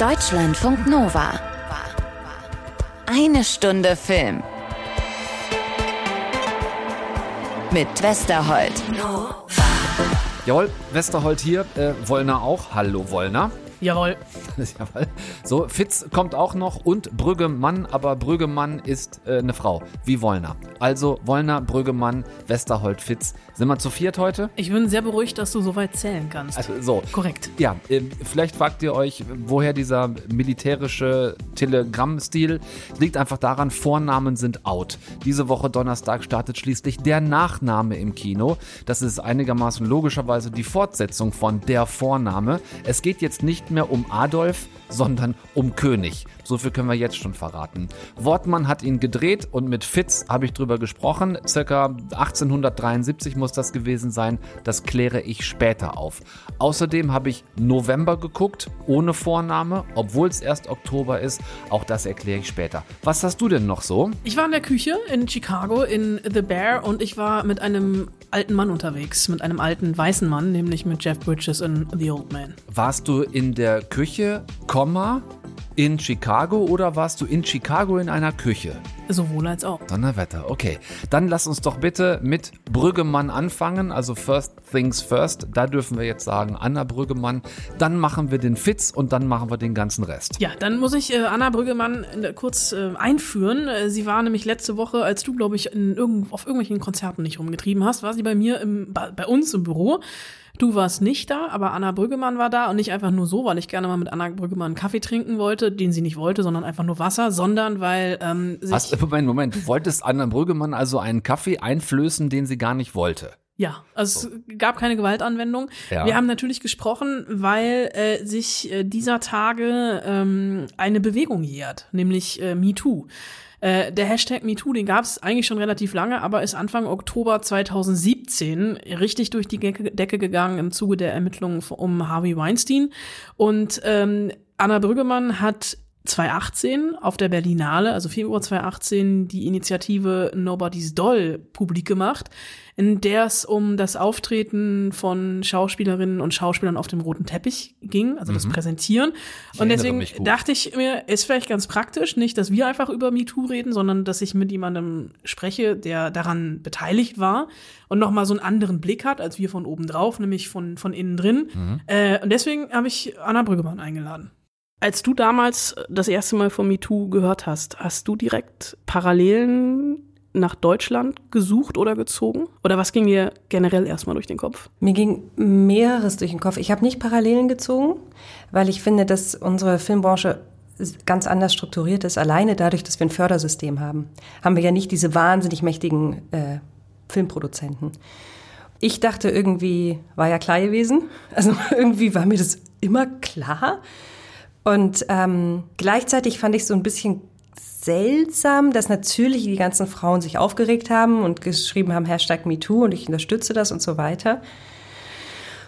Deutschlandfunk Nova. Eine Stunde Film. Mit Westerhold. Jawohl, Westerhold hier, äh, Wollner auch. Hallo Wollner. Jawohl. Jawohl. So, Fitz kommt auch noch und Brüggemann, aber Brüggemann ist äh, eine Frau, wie Wollner. Also Wollner, Brüggemann, Westerhold, Fitz. Sind wir zu viert heute? Ich bin sehr beruhigt, dass du so weit zählen kannst. Also so. Korrekt. Ja, äh, vielleicht fragt ihr euch, woher dieser militärische Telegrammstil. Liegt einfach daran, Vornamen sind out. Diese Woche Donnerstag startet schließlich der Nachname im Kino. Das ist einigermaßen logischerweise die Fortsetzung von der Vorname. Es geht jetzt nicht mehr um Adolf, sondern um König. So viel können wir jetzt schon verraten. Wortmann hat ihn gedreht und mit Fitz habe ich drüber gesprochen. Circa 1873 muss das gewesen sein. Das kläre ich später auf. Außerdem habe ich November geguckt, ohne Vorname, obwohl es erst Oktober ist. Auch das erkläre ich später. Was hast du denn noch so? Ich war in der Küche in Chicago in The Bear und ich war mit einem alten Mann unterwegs, mit einem alten weißen Mann, nämlich mit Jeff Bridges in The Old Man. Warst du in der Küche, Komma, in Chicago oder warst du in Chicago in einer Küche? Sowohl als auch. Donnerwetter, okay. Dann lass uns doch bitte mit Brüggemann anfangen, also First Things First. Da dürfen wir jetzt sagen Anna Brüggemann. Dann machen wir den Fitz und dann machen wir den ganzen Rest. Ja, dann muss ich äh, Anna Brüggemann äh, kurz äh, einführen. Äh, sie war nämlich letzte Woche, als du, glaube ich, in irgend, auf irgendwelchen Konzerten nicht rumgetrieben hast, war sie bei mir im, bei, bei uns im Büro. Du warst nicht da, aber Anna Brüggemann war da und nicht einfach nur so, weil ich gerne mal mit Anna Brüggemann einen Kaffee trinken wollte, den sie nicht wollte, sondern einfach nur Wasser, sondern weil ähm, sich Was, Moment, Moment. Du wolltest Anna Brüggemann also einen Kaffee einflößen, den sie gar nicht wollte? Ja, also es gab keine Gewaltanwendung. Ja. Wir haben natürlich gesprochen, weil äh, sich äh, dieser Tage ähm, eine Bewegung jährt, nämlich äh, MeToo. Äh, der Hashtag MeToo, den gab es eigentlich schon relativ lange, aber ist Anfang Oktober 2017 richtig durch die Decke, gegangen im Zuge der Ermittlungen um Harvey Weinstein. Und ähm, Anna Brüggemann hat 2018 auf der Berlinale, also Februar 2018, die Initiative Nobody's Doll publik gemacht, in der es um das Auftreten von Schauspielerinnen und Schauspielern auf dem roten Teppich ging, also das Präsentieren. Ich und deswegen dachte ich mir, ist vielleicht ganz praktisch, nicht, dass wir einfach über MeToo reden, sondern dass ich mit jemandem spreche, der daran beteiligt war und nochmal so einen anderen Blick hat, als wir von oben drauf, nämlich von, von innen drin. Mhm. Äh, und deswegen habe ich Anna Brüggemann eingeladen. Als du damals das erste Mal von MeToo gehört hast, hast du direkt Parallelen nach Deutschland gesucht oder gezogen? Oder was ging dir generell erstmal durch den Kopf? Mir ging mehreres durch den Kopf. Ich habe nicht Parallelen gezogen, weil ich finde, dass unsere Filmbranche ganz anders strukturiert ist. Alleine dadurch, dass wir ein Fördersystem haben, haben wir ja nicht diese wahnsinnig mächtigen äh, Filmproduzenten. Ich dachte irgendwie, war ja klar gewesen. Also irgendwie war mir das immer klar. Und ähm, gleichzeitig fand ich so ein bisschen seltsam, dass natürlich die ganzen Frauen sich aufgeregt haben und geschrieben haben, Hashtag MeToo und ich unterstütze das und so weiter.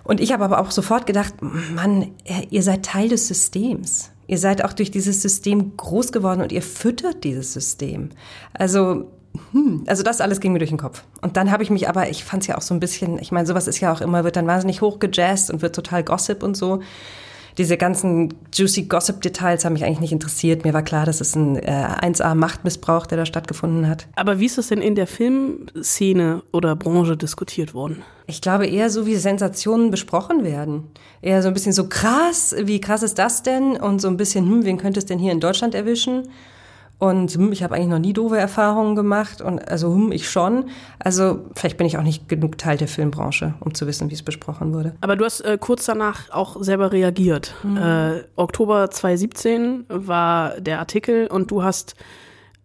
Und ich habe aber auch sofort gedacht, Mann, ihr seid Teil des Systems. Ihr seid auch durch dieses System groß geworden und ihr füttert dieses System. Also, hm, also das alles ging mir durch den Kopf. Und dann habe ich mich aber, ich fand es ja auch so ein bisschen, ich meine, sowas ist ja auch immer, wird dann wahnsinnig hochgejazzt und wird total Gossip und so. Diese ganzen juicy Gossip-Details haben mich eigentlich nicht interessiert. Mir war klar, dass es ein äh, 1A-Machtmissbrauch, der da stattgefunden hat. Aber wie ist das denn in der Filmszene oder Branche diskutiert worden? Ich glaube eher so, wie Sensationen besprochen werden. Eher so ein bisschen so krass, wie krass ist das denn? Und so ein bisschen, hm, wen könnte es denn hier in Deutschland erwischen? Und hm, ich habe eigentlich noch nie doofe Erfahrungen gemacht und also hm, ich schon. Also vielleicht bin ich auch nicht genug Teil der Filmbranche, um zu wissen, wie es besprochen wurde. Aber du hast äh, kurz danach auch selber reagiert. Äh, Oktober 2017 war der Artikel und du hast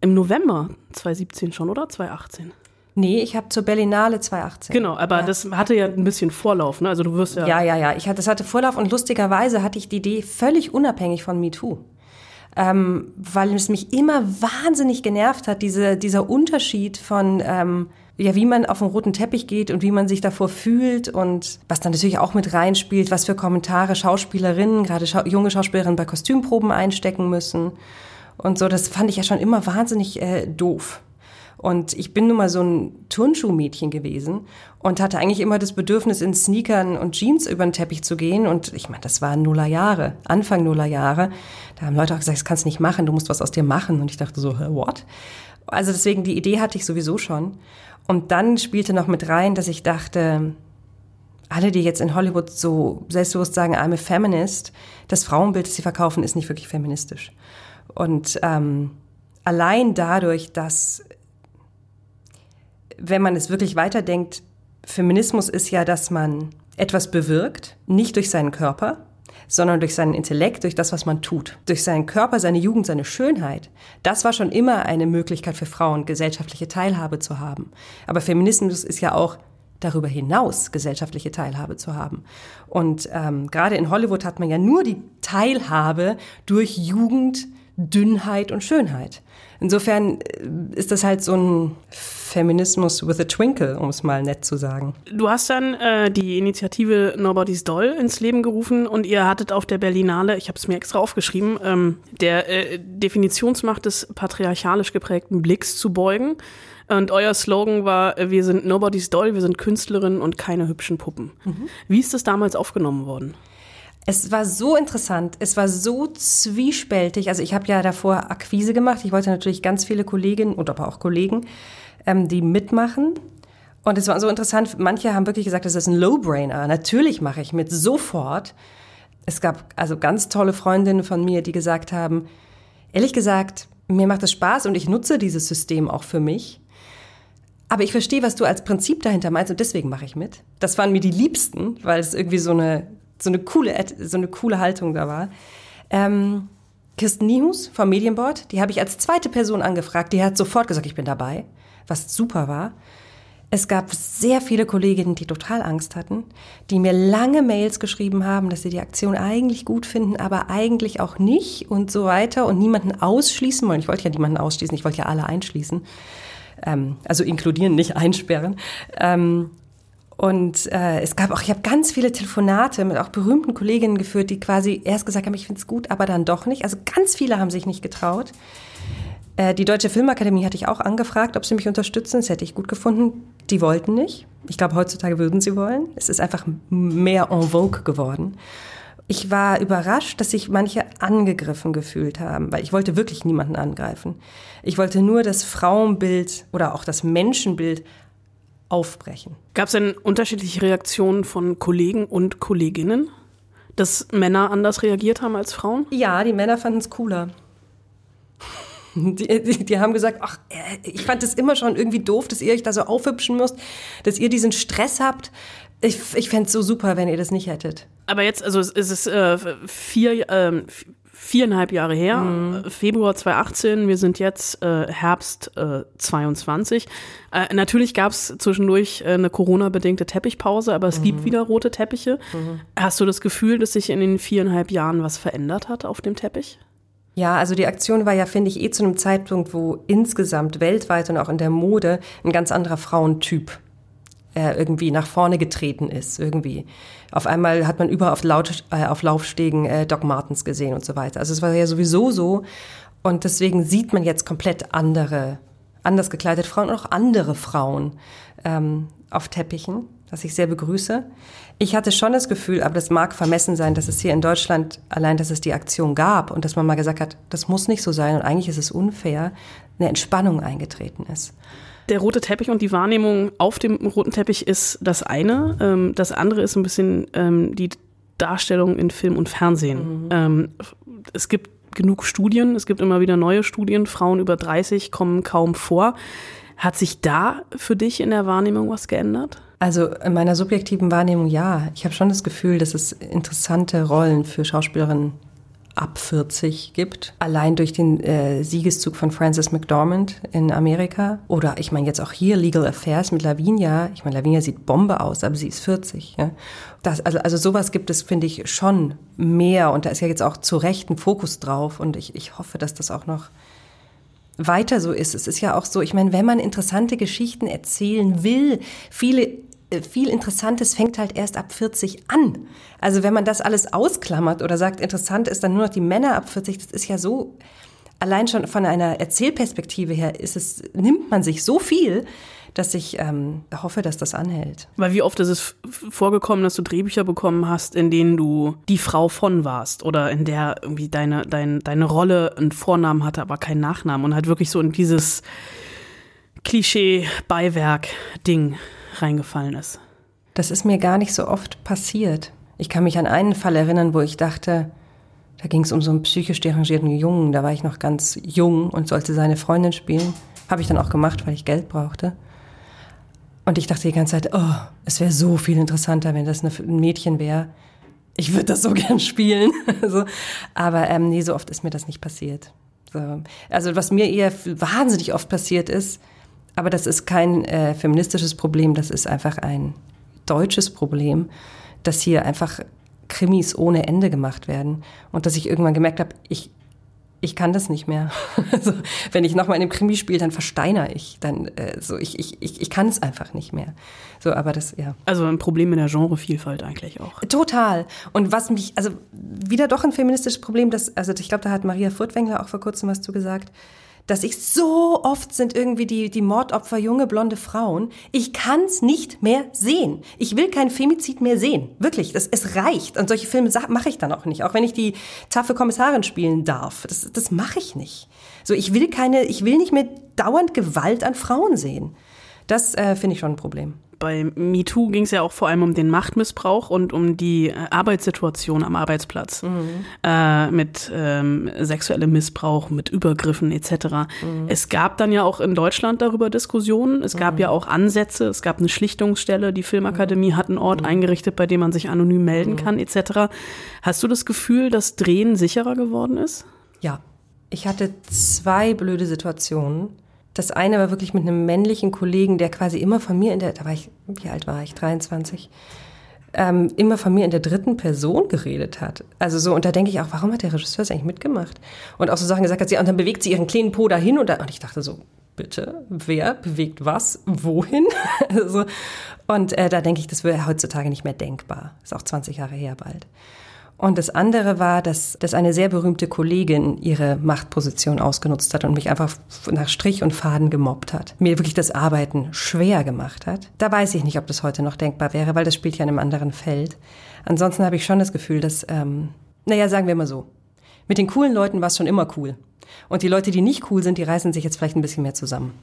im November 2017 schon, oder? 2018? Nee, ich habe zur Berlinale 2018. Genau, aber Ja. das hatte ja ein bisschen Vorlauf, ne? Also du wirst ja. Ja, ja, ja. Ich hatte, das hatte Vorlauf und lustigerweise hatte ich die Idee völlig unabhängig von MeToo. Ähm, weil es mich immer wahnsinnig genervt hat, diese, dieser Unterschied von, ähm, ja, wie man auf den roten Teppich geht und wie man sich davor fühlt und was dann natürlich auch mit reinspielt, was für Kommentare Schauspielerinnen, gerade schau junge Schauspielerinnen bei Kostümproben einstecken müssen und so. Das fand ich ja schon immer wahnsinnig äh, doof. Und ich bin nun mal so ein Turnschuhmädchen gewesen und hatte eigentlich immer das Bedürfnis, in Sneakern und Jeans über den Teppich zu gehen. Und ich meine, das waren Nuller Jahre, Anfang Nuller Jahre. Da haben Leute auch gesagt, das kannst du nicht machen, du musst was aus dir machen. Und ich dachte so, what? Also deswegen, die Idee hatte ich sowieso schon. Und dann spielte noch mit rein, dass ich dachte, alle, die jetzt in Hollywood so selbstbewusst sagen, I'm a feminist, das Frauenbild, das sie verkaufen, ist nicht wirklich feministisch. Und ähm, allein dadurch, dass, wenn man es wirklich weiterdenkt, Feminismus ist ja, dass man etwas bewirkt, nicht durch seinen Körper, sondern durch seinen Intellekt, durch das, was man tut, durch seinen Körper, seine Jugend, seine Schönheit. Das war schon immer eine Möglichkeit für Frauen, gesellschaftliche Teilhabe zu haben. Aber Feminismus ist ja auch darüber hinaus gesellschaftliche Teilhabe zu haben. Und ähm, gerade in Hollywood hat man ja nur die Teilhabe durch Jugend, Dünnheit und Schönheit. Insofern äh, ist das halt so ein Feminismus with a twinkle, um es mal nett zu sagen. Du hast dann äh, die Initiative Nobody's Doll ins Leben gerufen und ihr hattet auf der Berlinale, ich habe es mir extra aufgeschrieben, ähm, der äh, Definitionsmacht des patriarchalisch geprägten Blicks zu beugen. Und euer Slogan war, wir sind Nobody's Doll, wir sind Künstlerinnen und keine hübschen Puppen. Mhm. Wie ist das damals aufgenommen worden? Es war so interessant, es war so zwiespältig. Also ich habe ja davor Akquise gemacht. Ich wollte natürlich ganz viele Kolleginnen und aber auch Kollegen, ähm, die mitmachen. Und es war so interessant, manche haben wirklich gesagt, das ist ein Low-Brainer. Natürlich mache ich mit, sofort. Es gab also ganz tolle Freundinnen von mir, die gesagt haben, ehrlich gesagt, mir macht es Spaß und ich nutze dieses System auch für mich. Aber ich verstehe, was du als Prinzip dahinter meinst und deswegen mache ich mit. Das waren mir die Liebsten, weil es irgendwie so eine, so eine, coole, so eine coole Haltung da war. Ähm, Kirsten Niehus vom Medienboard, die habe ich als zweite Person angefragt. Die hat sofort gesagt, ich bin dabei, was super war. Es gab sehr viele Kolleginnen, die total Angst hatten, die mir lange Mails geschrieben haben, dass sie die Aktion eigentlich gut finden, aber eigentlich auch nicht und so weiter und niemanden ausschließen wollen. Ich wollte ja niemanden ausschließen, ich wollte ja alle einschließen ähm, also inkludieren, nicht einsperren. Ähm, und äh, es gab auch, ich habe ganz viele Telefonate mit auch berühmten Kolleginnen geführt, die quasi erst gesagt haben, ich finde es gut, aber dann doch nicht. Also ganz viele haben sich nicht getraut. Äh, die Deutsche Filmakademie hatte ich auch angefragt, ob sie mich unterstützen. Das hätte ich gut gefunden. Die wollten nicht. Ich glaube, heutzutage würden sie wollen. Es ist einfach mehr en vogue geworden. Ich war überrascht, dass sich manche angegriffen gefühlt haben, weil ich wollte wirklich niemanden angreifen. Ich wollte nur das Frauenbild oder auch das Menschenbild aufbrechen. Gab es denn unterschiedliche Reaktionen von Kollegen und Kolleginnen, dass Männer anders reagiert haben als Frauen? Ja, die Männer fanden es cooler. Die, die, die, haben gesagt, ach, äh, ich fand es immer schon irgendwie doof, dass ihr euch da so aufhübschen müsst, dass ihr diesen Stress habt. Ich, ich fände es so super, wenn ihr das nicht hättet. Aber jetzt, also es ist äh, vier, äh, viereinhalb Jahre her, mhm. Februar 2018, wir sind jetzt äh, Herbst äh, 22. Äh, natürlich gab es zwischendurch äh, eine Corona-bedingte Teppichpause, aber es mhm. gibt wieder rote Teppiche. Mhm. Hast du das Gefühl, dass sich in den viereinhalb Jahren was verändert hat auf dem Teppich? Ja, also die Aktion war ja, finde ich, eh zu einem Zeitpunkt, wo insgesamt weltweit und auch in der Mode ein ganz anderer Frauentyp äh, irgendwie nach vorne getreten ist, irgendwie. Auf einmal hat man überall auf, Laut, äh, auf Laufstegen äh, Doc Martens gesehen und so weiter. Also es war ja sowieso so. Und deswegen sieht man jetzt komplett andere, anders gekleidete Frauen und auch andere Frauen ähm, auf Teppichen, was ich sehr begrüße. Ich hatte schon das Gefühl, aber das mag vermessen sein, dass es hier in Deutschland, allein dass es die Aktion gab und dass man mal gesagt hat, das muss nicht so sein und eigentlich ist es unfair, eine Entspannung eingetreten ist. Der rote Teppich und die Wahrnehmung auf dem roten Teppich ist das eine. Ähm, das andere ist ein bisschen ähm, die Darstellung in Film und Fernsehen. Mhm. Ähm, es gibt genug Studien, es gibt immer wieder neue Studien. Frauen über 30 kommen kaum vor. Hat sich da für dich in der Wahrnehmung was geändert? Also in meiner subjektiven Wahrnehmung ja. Ich habe schon das Gefühl, dass es interessante Rollen für Schauspielerinnen ab 40 gibt. Allein durch den äh, Siegeszug von Frances McDormand in Amerika. Oder ich meine jetzt auch hier Legal Affairs mit Lavinia. Ich meine, Lavinia sieht Bombe aus, aber sie ist 40. Ja? Das, also, also sowas gibt es, finde ich, schon mehr. Und da ist ja jetzt auch zu Recht ein Fokus drauf. Und ich, ich hoffe, dass das auch noch weiter so ist. Es ist ja auch so, ich meine, wenn man interessante Geschichten erzählen will, viele viel Interessantes fängt halt erst ab 40 an. Also wenn man das alles ausklammert oder sagt, interessant ist dann nur noch die Männer ab 40, das ist ja so allein schon von einer Erzählperspektive her ist es, nimmt man sich so viel, dass ich ähm, hoffe, dass das anhält. Weil wie oft ist es vorgekommen, dass du Drehbücher bekommen hast, in denen du die Frau von warst oder in der irgendwie deine, dein, deine Rolle einen Vornamen hatte, aber keinen Nachnamen und halt wirklich so in dieses Klischee-Beiwerk-Ding reingefallen ist? Das ist mir gar nicht so oft passiert. Ich kann mich an einen Fall erinnern, wo ich dachte, da ging es um so einen psychisch derangierten Jungen. Da war ich noch ganz jung und sollte seine Freundin spielen. Habe ich dann auch gemacht, weil ich Geld brauchte. Und ich dachte die ganze Zeit, oh, es wäre so viel interessanter, wenn das ein Mädchen wäre. Ich würde das so gern spielen. so. Aber ähm, nee, so oft ist mir das nicht passiert. So. Also was mir eher wahnsinnig oft passiert ist, aber das ist kein äh, feministisches Problem, das ist einfach ein deutsches Problem, dass hier einfach Krimis ohne Ende gemacht werden und dass ich irgendwann gemerkt habe, ich ich kann das nicht mehr. Also, wenn ich nochmal in einem Krimi spiele, dann versteiner ich. Dann, äh, so, ich, ich, ich, ich kann es einfach nicht mehr. So, aber das, ja. Also ein Problem in der Genrevielfalt eigentlich auch. Total. Und was mich, also wieder doch ein feministisches Problem, das, also ich glaube, da hat Maria Furtwängler auch vor kurzem was zu gesagt dass ich so oft sind irgendwie die, die Mordopfer junge blonde Frauen. Ich kann's nicht mehr sehen. Ich will kein Femizid mehr sehen. Wirklich, das, es reicht. Und solche Filme mache ich dann auch nicht. Auch wenn ich die taffe Kommissarin spielen darf. Das, das mache ich nicht. So, ich will keine, ich will nicht mehr dauernd Gewalt an Frauen sehen. Das äh, finde ich schon ein Problem bei MeToo ging es ja auch vor allem um den Machtmissbrauch und um die äh, Arbeitssituation am Arbeitsplatz mhm. äh, mit ähm, sexuellem Missbrauch, mit Übergriffen etc. Mhm. Es gab dann ja auch in Deutschland darüber Diskussionen. Es gab mhm. ja auch Ansätze. Es gab eine Schlichtungsstelle. Die Filmakademie hat einen Ort mhm. eingerichtet, bei dem man sich anonym melden mhm. kann etc. Hast du das Gefühl, dass Drehen sicherer geworden ist? Ja. Ich hatte zwei blöde Situationen das eine war wirklich mit einem männlichen Kollegen, der quasi immer von mir in der, da war ich, wie alt war ich? 23. Ähm, immer von mir in der dritten Person geredet hat. Also so, und da denke ich auch, warum hat der Regisseur es eigentlich mitgemacht? Und auch so Sachen gesagt hat, sie, und dann bewegt sie ihren kleinen Po dahin und, da, und ich dachte so, bitte, wer bewegt was, wohin? also, und äh, da denke ich, das wäre heutzutage nicht mehr denkbar. Ist auch 20 Jahre her bald. Und das andere war, dass, dass eine sehr berühmte Kollegin ihre Machtposition ausgenutzt hat und mich einfach nach Strich und Faden gemobbt hat. Mir wirklich das Arbeiten schwer gemacht hat. Da weiß ich nicht, ob das heute noch denkbar wäre, weil das spielt ja in einem anderen Feld. Ansonsten habe ich schon das Gefühl, dass, ähm, naja, sagen wir mal so, mit den coolen Leuten war es schon immer cool. Und die Leute, die nicht cool sind, die reißen sich jetzt vielleicht ein bisschen mehr zusammen.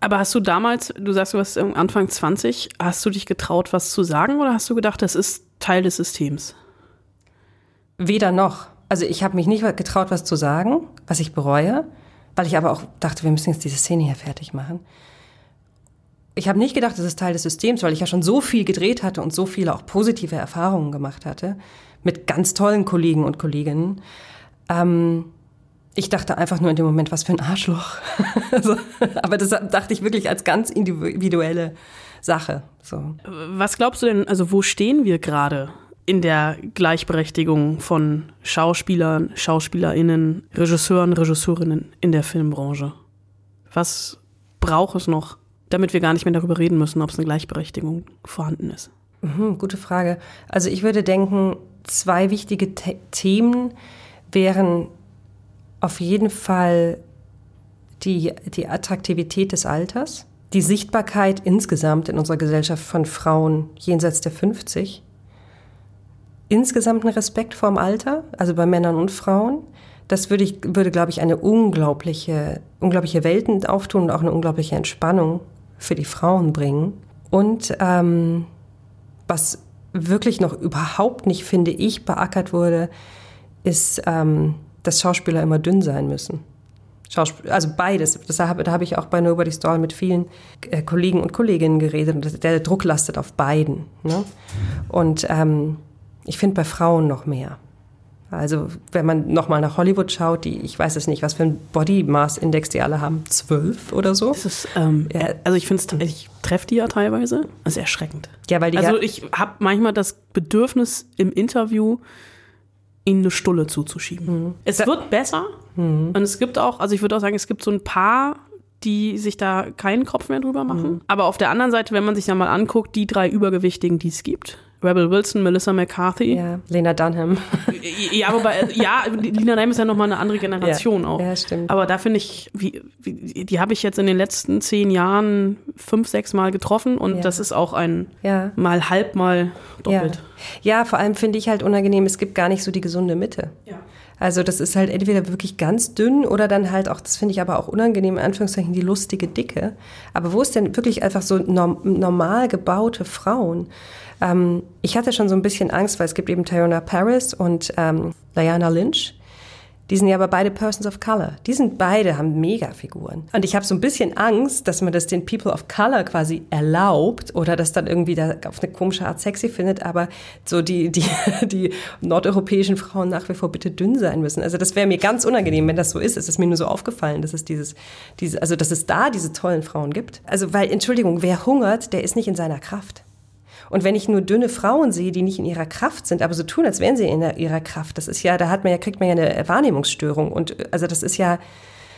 Aber hast du damals, du sagst, du warst Anfang 20, hast du dich getraut, was zu sagen oder hast du gedacht, das ist Teil des Systems? Weder noch. Also ich habe mich nicht getraut, was zu sagen, was ich bereue, weil ich aber auch dachte, wir müssen jetzt diese Szene hier fertig machen. Ich habe nicht gedacht, das ist Teil des Systems, weil ich ja schon so viel gedreht hatte und so viele auch positive Erfahrungen gemacht hatte mit ganz tollen Kollegen und Kolleginnen. Ähm, ich dachte einfach nur in dem Moment, was für ein Arschloch. also, aber das dachte ich wirklich als ganz individuelle Sache. So. Was glaubst du denn, also wo stehen wir gerade in der Gleichberechtigung von Schauspielern, Schauspielerinnen, Regisseuren, Regisseurinnen in der Filmbranche? Was braucht es noch, damit wir gar nicht mehr darüber reden müssen, ob es eine Gleichberechtigung vorhanden ist? Mhm, gute Frage. Also ich würde denken, zwei wichtige The Themen wären auf jeden Fall die, die Attraktivität des Alters, die Sichtbarkeit insgesamt in unserer Gesellschaft von Frauen jenseits der 50 insgesamt einen Respekt vorm Alter, also bei Männern und Frauen. Das würde, ich, würde glaube ich, eine unglaubliche, unglaubliche Welten auftun und auch eine unglaubliche Entspannung für die Frauen bringen. Und ähm, was wirklich noch überhaupt nicht, finde ich, beackert wurde, ist, ähm, dass Schauspieler immer dünn sein müssen. Schauspiel also beides. Das hab, da habe ich auch bei Nobody Stall mit vielen äh, Kollegen und Kolleginnen geredet und der Druck lastet auf beiden. Ne? Und ähm, ich finde bei Frauen noch mehr. Also wenn man nochmal nach Hollywood schaut, die, ich weiß es nicht, was für ein Body Mass Index die alle haben, zwölf oder so. Ist, ähm, ja. Also ich finde es, ich treffe die ja teilweise, das ist erschreckend. Ja, weil die also ich habe manchmal das Bedürfnis im Interview ihnen eine Stulle zuzuschieben. Mhm. Es wird besser mhm. und es gibt auch, also ich würde auch sagen, es gibt so ein paar die sich da keinen Kopf mehr drüber machen. Mhm. Aber auf der anderen Seite, wenn man sich dann mal anguckt, die drei Übergewichtigen, die es gibt, Rebel Wilson, Melissa McCarthy. Ja, Lena Dunham. Ja, wobei, äh, ja, Lina Neim ist ja nochmal eine andere Generation Ja, auch. ja, stimmt. Aber da finde ich, wie, wie, die habe ich jetzt in den letzten zehn Jahren fünf, sechs Mal getroffen und Ja. das ist auch ein Ja. mal halb, mal Ja. doppelt. ja, vor allem finde ich halt unangenehm, es gibt gar nicht so die gesunde Mitte. Ja. Also das ist halt entweder wirklich ganz dünn oder dann halt auch, das finde ich aber auch unangenehm, in Anführungszeichen, die lustige Dicke. Aber wo ist denn wirklich einfach so norm normal gebaute Frauen? Ähm, ich hatte schon so ein bisschen Angst, weil es gibt eben Tyrona Paris und ähm, Diana Lynch. Die sind ja aber beide Persons of Color. Die sind beide, haben Mega-Figuren. Und ich habe so ein bisschen Angst, dass man das den People of Color quasi erlaubt oder das dann irgendwie da auf eine komische Art sexy findet, aber so die, die, die nordeuropäischen Frauen nach wie vor bitte dünn sein müssen. Also das wäre mir ganz unangenehm, wenn das so ist. Es ist mir nur so aufgefallen, dass es dieses, diese, also dass es da diese tollen Frauen gibt. Also weil, Entschuldigung, wer hungert, der ist nicht in seiner Kraft. Und wenn ich nur dünne Frauen sehe, die nicht in ihrer Kraft sind, aber so tun, als wären sie in ihrer Kraft, das ist ja, da hat man ja, kriegt man ja eine Wahrnehmungsstörung. Und äh, also das ist ja,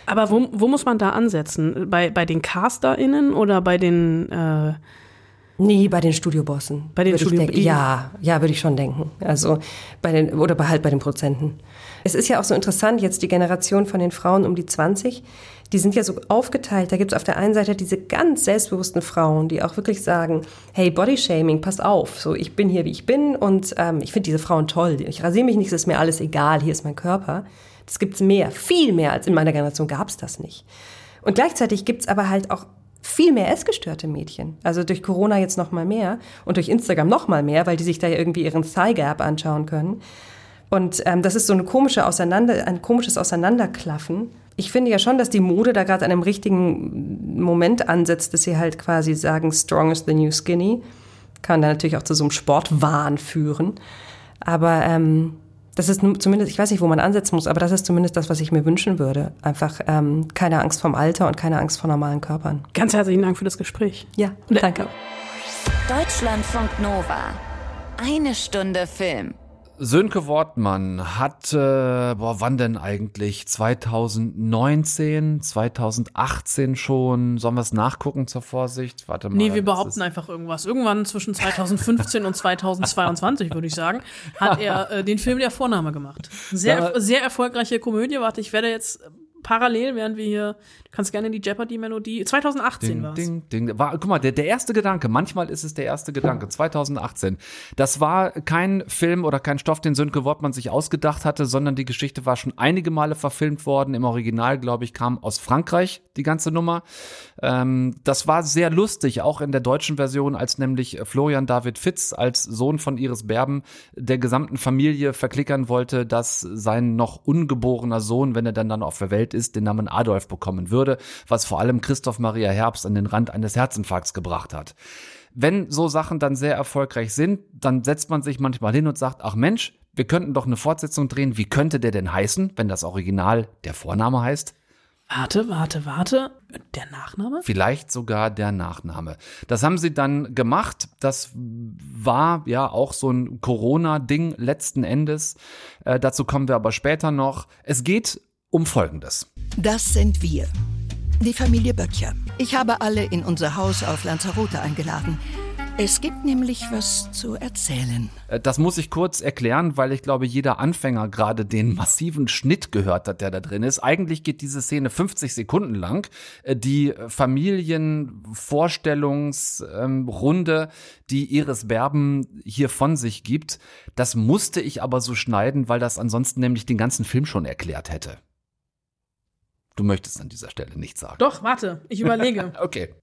Aber wo, wo muss man da ansetzen? Bei, bei den CasterInnen oder bei den, äh, Nee, bei den Studiobossen. Bei den Würde ich Studio- denken. Ja, ja, würde ich schon denken. Also bei den oder halt bei den Prozenten. Es ist ja auch so interessant, jetzt die Generation von den Frauen um die 20, die sind ja so aufgeteilt. Da gibt es auf der einen Seite diese ganz selbstbewussten Frauen, die auch wirklich sagen, hey, Bodyshaming, pass auf, so ich bin hier, wie ich bin und ähm, ich finde diese Frauen toll. Ich rasiere mich nicht, es ist mir alles egal, hier ist mein Körper. Das gibt's mehr, viel mehr als in meiner Generation gab's das nicht. Und gleichzeitig gibt's aber halt auch viel mehr essgestörte Mädchen. Also durch Corona jetzt noch mal mehr und durch Instagram noch mal mehr, weil die sich da irgendwie ihren Thigh Gap anschauen können. Und ähm, das ist so eine komische Auseinander, ein komisches Auseinanderklaffen. Ich finde ja schon, dass die Mode da gerade an einem richtigen Moment ansetzt, dass sie halt quasi sagen, strong is the new skinny. Kann dann natürlich auch zu so einem Sportwahn führen. Aber ähm, das ist zumindest, ich weiß nicht, wo man ansetzen muss, aber das ist zumindest das, was ich mir wünschen würde. Einfach ähm, keine Angst vorm Alter und keine Angst vor normalen Körpern. ganz herzlichen Dank für das Gespräch. Ja, danke. Deutschlandfunk Nova. Eine Stunde Film. Sönke Wortmann hat, äh, boah, wann denn eigentlich? 2019, 2018 schon? Sollen wir es nachgucken zur Vorsicht? Warte mal. Nee, wir behaupten einfach irgendwas. Irgendwann zwischen 2015 und 2022, würde ich sagen, hat er äh, den Film Der Vorname gemacht. Sehr, sehr erfolgreiche Komödie. Warte, ich werde jetzt parallel, während wir hier, kannst gerne die Jeopardy-Melodie, 2018 Ding, war es. ding, ding. War, guck mal, der, der erste Gedanke, manchmal ist es der erste Gedanke, 2018. Das war kein Film oder kein Stoff, den Sönke Wortmann sich ausgedacht hatte, sondern die Geschichte war schon einige Male verfilmt worden. Im Original, glaube ich, kam aus Frankreich die ganze Nummer. Ähm, das war sehr lustig, auch in der deutschen Version, als nämlich Florian David Fitz als Sohn von Iris Berben der gesamten Familie verklickern wollte, dass sein noch ungeborener Sohn, wenn er dann dann auf der Welt ist, den Namen Adolf bekommen würde, was vor allem Christoph Maria Herbst an den Rand eines Herzinfarkts gebracht hat. Wenn so Sachen dann sehr erfolgreich sind, dann setzt man sich manchmal hin und sagt, ach Mensch, wir könnten doch eine Fortsetzung drehen. Wie könnte der denn heißen, wenn das Original der Vorname heißt? Warte, warte, warte. Der Nachname? Vielleicht sogar der Nachname. Das haben sie dann gemacht. Das war ja auch so ein Corona-Ding letzten Endes. Äh, dazu kommen wir aber später noch. Es geht um Folgendes. Das sind wir. Die Familie Böttcher. Ich habe alle in unser Haus auf Lanzarote eingeladen. Es gibt nämlich was zu erzählen. Äh, Das muss ich kurz erklären, weil ich glaube, jeder Anfänger gerade den massiven Schnitt gehört hat, der da drin ist. Eigentlich geht diese Szene 50 Sekunden lang. Äh, Die Familienvorstellungsrunde, die Iris Berben hier von sich gibt, das musste ich aber so schneiden, weil das ansonsten nämlich den ganzen Film schon erklärt hätte. Du möchtest an dieser Stelle nichts sagen. Doch, warte, ich überlege. Okay.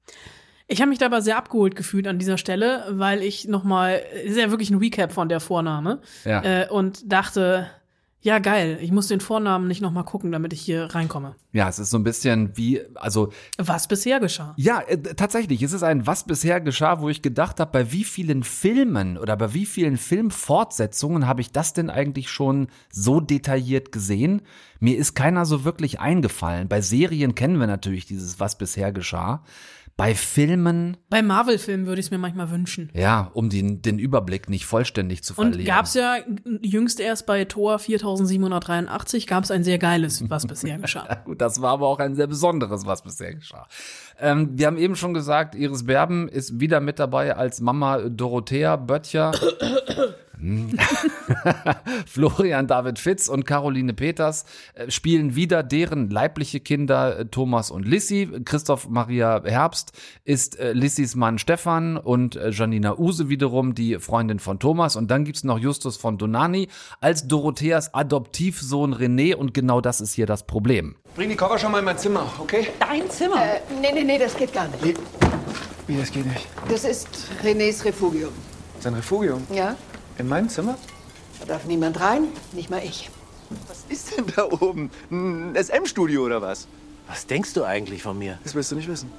Ich habe mich dabei sehr abgeholt gefühlt an dieser Stelle, weil ich noch mal, ist ja wirklich ein Recap von der Vorname, Ja. äh, und dachte, ja geil, ich muss den Vornamen nicht noch mal gucken, damit ich hier reinkomme. Ja, es ist so ein bisschen wie, also Was bisher geschah. Ja, äh, tatsächlich. Es ist ein Was bisher geschah, wo ich gedacht habe, bei wie vielen Filmen oder bei wie vielen Filmfortsetzungen habe ich das denn eigentlich schon so detailliert gesehen? Mir ist keiner so wirklich eingefallen. Bei Serien kennen wir natürlich dieses Was bisher geschah. Bei Filmen, Bei Marvel-Filmen würde ich es mir manchmal wünschen. ja, um den, den Überblick nicht vollständig zu Und verlieren. gab's ja jüngst erst bei Thor 2783 gab es ein sehr geiles, was bisher geschah. Das war aber auch ein sehr besonderes, was bisher geschah. Ähm, wir haben eben schon gesagt, Iris Berben ist wieder mit dabei als Mama Dorothea Böttcher. Florian David Fitz und Caroline Peters äh, spielen wieder deren leibliche Kinder äh, Thomas und Lissy. Christoph Maria Herbst ist äh, Lissys Mann Stefan und Janina Use wiederum die Freundin von Thomas. Und dann gibt's noch Justus von Donani als Dorotheas Adoptivsohn René. Und genau das ist hier das Problem. Bring die Koffer schon mal in mein Zimmer, okay? Dein Zimmer? Äh, nee, nee, nee, das geht gar nicht. Wie, wie das geht nicht? Das ist Renés Refugium. Sein Refugium? Ja? In meinem Zimmer? Da darf niemand rein, nicht mal ich. Was ist denn da oben? Ein SM-Studio oder was? Was denkst du eigentlich von mir? Das willst du nicht wissen.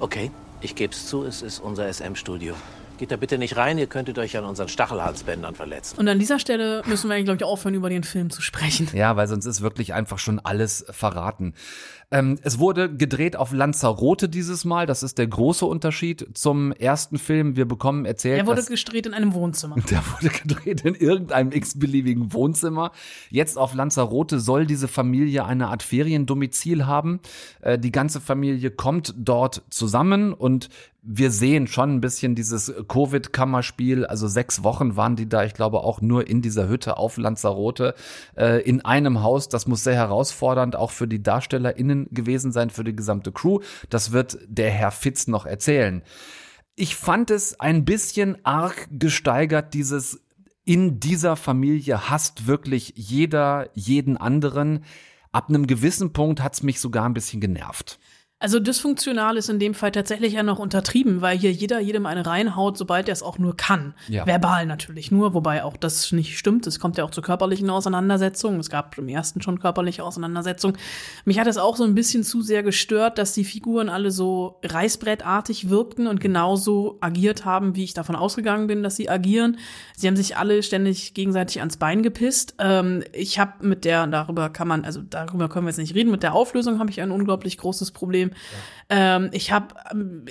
Okay, ich geb's zu, es ist unser SM-Studio. Geht da bitte nicht rein, ihr könntet euch an unseren Stachelhalsbändern verletzen. Und an dieser Stelle müssen wir eigentlich, glaube ich, aufhören, über den Film zu sprechen. Ja, weil sonst ist wirklich einfach schon alles verraten. Ähm, es wurde gedreht auf Lanzarote dieses Mal. Das ist der große Unterschied zum ersten Film. Wir bekommen erzählt, Er wurde gedreht in einem Wohnzimmer. der wurde gedreht in irgendeinem x-beliebigen Wohnzimmer. Jetzt auf Lanzarote soll diese Familie eine Art Feriendomizil haben. Äh, die ganze Familie kommt dort zusammen und wir sehen schon ein bisschen dieses Covid-Kammerspiel. Also sechs Wochen waren die da, ich glaube auch nur in dieser Hütte auf Lanzarote, äh, in einem Haus. Das muss sehr herausfordernd auch für die DarstellerInnen gewesen sein, für die gesamte Crew. Das wird der Herr Fitz noch erzählen. Ich fand es ein bisschen arg gesteigert, dieses in dieser Familie hasst wirklich jeder jeden anderen. Ab einem gewissen Punkt hat's mich sogar ein bisschen genervt. Also dysfunktional ist in dem Fall tatsächlich ja noch untertrieben, weil hier jeder jedem eine reinhaut, sobald er es auch nur kann. Ja. Verbal natürlich nur, wobei auch das nicht stimmt. Es kommt ja auch zu körperlichen Auseinandersetzungen. Es gab im ersten schon körperliche Auseinandersetzungen. Mich hat es auch so ein bisschen zu sehr gestört, dass die Figuren alle so reißbrettartig wirkten und genauso agiert haben, wie ich davon ausgegangen bin, dass sie agieren. Sie haben sich alle ständig gegenseitig ans Bein gepisst. Ähm, ich habe mit der, darüber kann man, also darüber können wir jetzt nicht reden, mit der Auflösung habe ich ein unglaublich großes Problem. Ähm, ich habe ähm,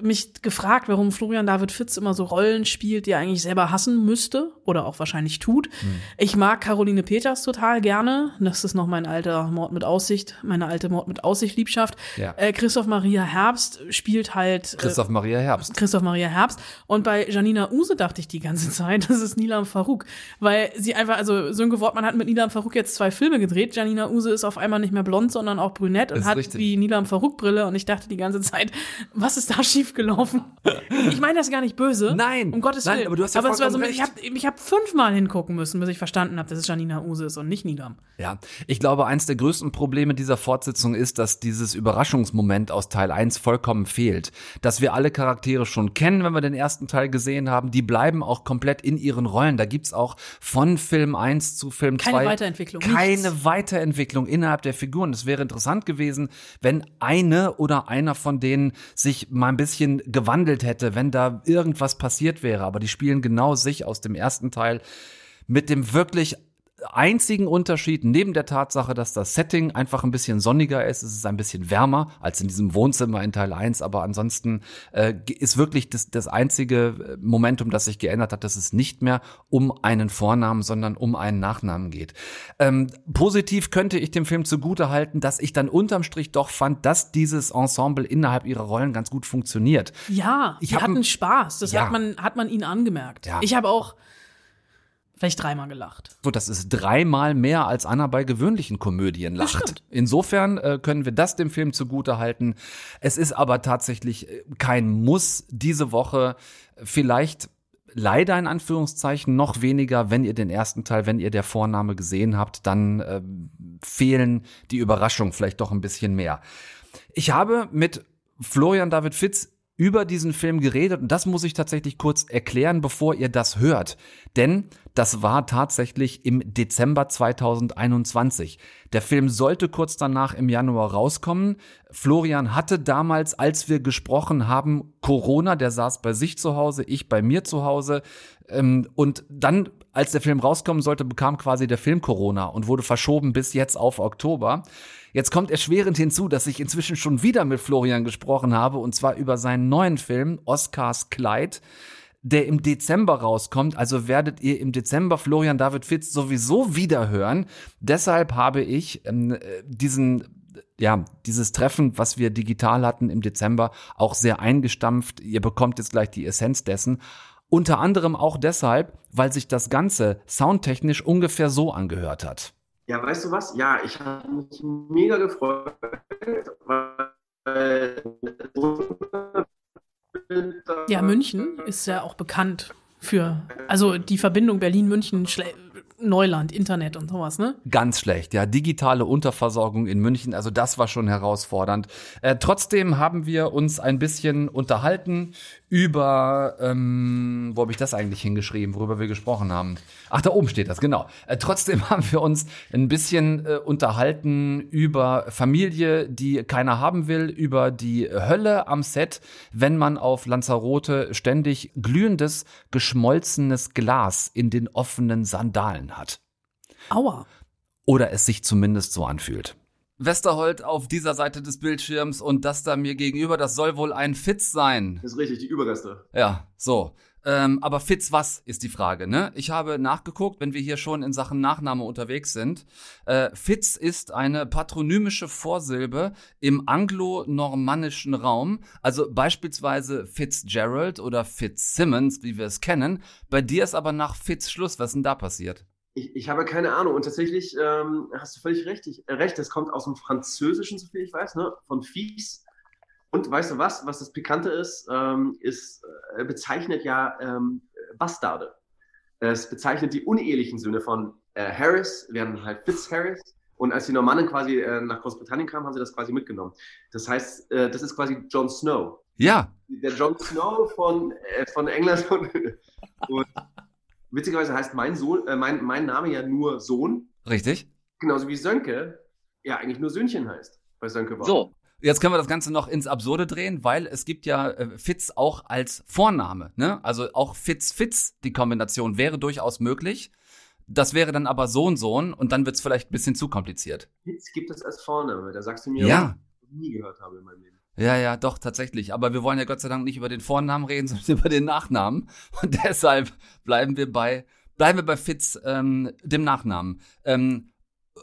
mich gefragt, warum Florian David Fitz immer so Rollen spielt, die er eigentlich selber hassen müsste oder auch wahrscheinlich tut. Ich mag Caroline Peters total gerne. Das ist noch mein alter Mord mit Aussicht, meine alte Mord mit Aussicht Liebschaft. Ja. Äh, Christoph Maria Herbst spielt halt äh, Christoph Maria Herbst. Christoph Maria Herbst. Und bei Janina Use dachte ich die ganze Zeit, das ist Nilam Farouk. Weil sie einfach, also Sönke Wortmann hat mit Nilam Farouk jetzt zwei Filme gedreht. Janina Use ist auf einmal nicht mehr blond, sondern auch brünett und Ist hat richtig. die Nilam Farouk-Brille. Und ich dachte die ganze Zeit, was ist da schiefgelaufen? ich meine das gar nicht böse. Nein. Um Gottes Nein, Willen. aber du hast ja aber es war so, vollkommen ich habe hab fünfmal hingucken müssen, bis ich verstanden habe, dass es Janina Use ist und nicht Nilam. Ja, ich glaube, eins der größten Probleme dieser Fortsetzung ist, dass dieses Überraschungsmoment aus Teil 1 vollkommen fehlt. Dass wir alle Charaktere schon kennen, wenn wir den ersten Teil gesehen haben, die bleiben auch komplett in ihren Rollen. Da gibt's auch von Film 1 zu Film 2 Keine Weiterentwicklung, Keine nichts. Weiterentwicklung innerhalb der Figuren. Es wäre interessant gewesen, wenn eine oder einer von denen sich mal ein bisschen gewandelt hätte, wenn da irgendwas passiert wäre. Aber die spielen genau sich aus dem ersten Teil mit dem wirklich einzigen Unterschied neben der Tatsache, dass das Setting einfach ein bisschen sonniger ist, es ist ein bisschen wärmer als in diesem Wohnzimmer in Teil 1, aber ansonsten äh, ist wirklich das, das einzige Momentum, das sich geändert hat, dass es nicht mehr um einen Vornamen, sondern um einen Nachnamen geht. Ähm, positiv könnte ich dem Film zugute halten, dass ich dann unterm Strich doch fand, dass dieses Ensemble innerhalb ihrer Rollen ganz gut funktioniert. Ja, Ich hatten Spaß. Das Ja. hat man, hat man ihnen angemerkt. Ja. Ich habe auch vielleicht dreimal gelacht. So, das ist dreimal mehr als Anna bei gewöhnlichen Komödien lacht. Insofern äh, können wir das dem Film zugute halten. Es ist aber tatsächlich äh, kein Muss diese Woche. Vielleicht leider in Anführungszeichen noch weniger, wenn ihr den ersten Teil, wenn ihr der Vorname gesehen habt, dann äh, fehlen die Überraschungen vielleicht doch ein bisschen mehr. Ich habe mit Florian David Fitz über diesen Film geredet und das muss ich tatsächlich kurz erklären, bevor ihr das hört. Denn das war tatsächlich im Dezember 2021. Der Film sollte kurz danach im Januar rauskommen. Florian hatte damals, als wir gesprochen haben, Corona, der saß bei sich zu Hause, ich bei mir zu Hause. Ähm, und dann, als der Film rauskommen sollte, bekam quasi der Film Corona und wurde verschoben bis jetzt auf Oktober. Jetzt kommt erschwerend hinzu, dass ich inzwischen schon wieder mit Florian gesprochen habe und zwar über seinen neuen Film Oscars Kleid. der im Dezember rauskommt. Also werdet ihr im Dezember Florian David Fitz sowieso wieder hören. Deshalb habe ich ähm, diesen ja, dieses Treffen, was wir digital hatten im Dezember, auch sehr eingestampft. Ihr bekommt jetzt gleich die Essenz dessen. Unter anderem auch deshalb, weil sich das Ganze soundtechnisch ungefähr so angehört hat. Ja, weißt du was? Ja, ich habe mich mega gefreut, weil ja, München ist ja auch bekannt für, also die Verbindung Berlin-München Neuland, Internet und sowas, ne? Ganz schlecht, ja. Digitale Unterversorgung in München, also das war schon herausfordernd. Äh, trotzdem haben wir uns ein bisschen unterhalten über, ähm, wo habe ich das eigentlich hingeschrieben, worüber wir gesprochen haben? Ach, da oben steht das, genau. Äh, trotzdem haben wir uns ein bisschen äh, unterhalten über Familie, die keiner haben will, über die Hölle am Set, wenn man auf Lanzarote ständig glühendes, geschmolzenes Glas in den offenen Sandalen hat. Aua. Oder es sich zumindest so anfühlt. Westerholt auf dieser Seite des Bildschirms und das da mir gegenüber, das soll wohl ein Fitz sein. Das ist richtig, die Überreste. Ja, so. Ähm, aber Fitz was ist die Frage, ne? Ich habe nachgeguckt, wenn wir hier schon in Sachen Nachname unterwegs sind. Äh, Fitz ist eine patronymische Vorsilbe im anglo-normannischen Raum, also beispielsweise Fitzgerald oder Fitzsimmons, wie wir es kennen. Bei dir ist aber nach Fitz Schluss. Was denn da passiert? Ich, ich habe keine Ahnung. Und tatsächlich ähm, hast du völlig recht. Ich, äh, recht. Das kommt aus dem Französischen, soviel ich weiß, ne? von Fies. Und weißt du was? Was das Pikante ist, ähm, ist äh, bezeichnet ja ähm, Bastarde. Es bezeichnet die unehelichen Söhne von äh, Harris, werden halt Fitzharris. Und als die Normannen quasi äh, nach Großbritannien kamen, haben sie das quasi mitgenommen. Das heißt, äh, das ist quasi Jon Snow. Ja. Der Jon Snow von, äh, von England. Und, und Witzigerweise heißt mein, Sohn, äh, mein, mein Name ja nur Sohn. Richtig. Genauso wie Sönke ja eigentlich nur Söhnchen heißt. Bei Sönke war. So. Jetzt können wir das Ganze noch ins Absurde drehen, weil es gibt ja äh, Fitz auch als Vorname. Ne? Also auch Fitz-Fitz, die Kombination wäre durchaus möglich. Das wäre dann aber Sohn, Sohn und dann wird es vielleicht ein bisschen zu kompliziert. Fitz gibt es als Vorname. Da sagst du mir, ja. was ich nie gehört habe in meinem Leben. Ja, ja, doch, tatsächlich. Aber wir wollen ja Gott sei Dank nicht über den Vornamen reden, sondern über den Nachnamen. Und deshalb bleiben wir bei, bleiben wir bei Fitz, ähm, dem Nachnamen. Ähm,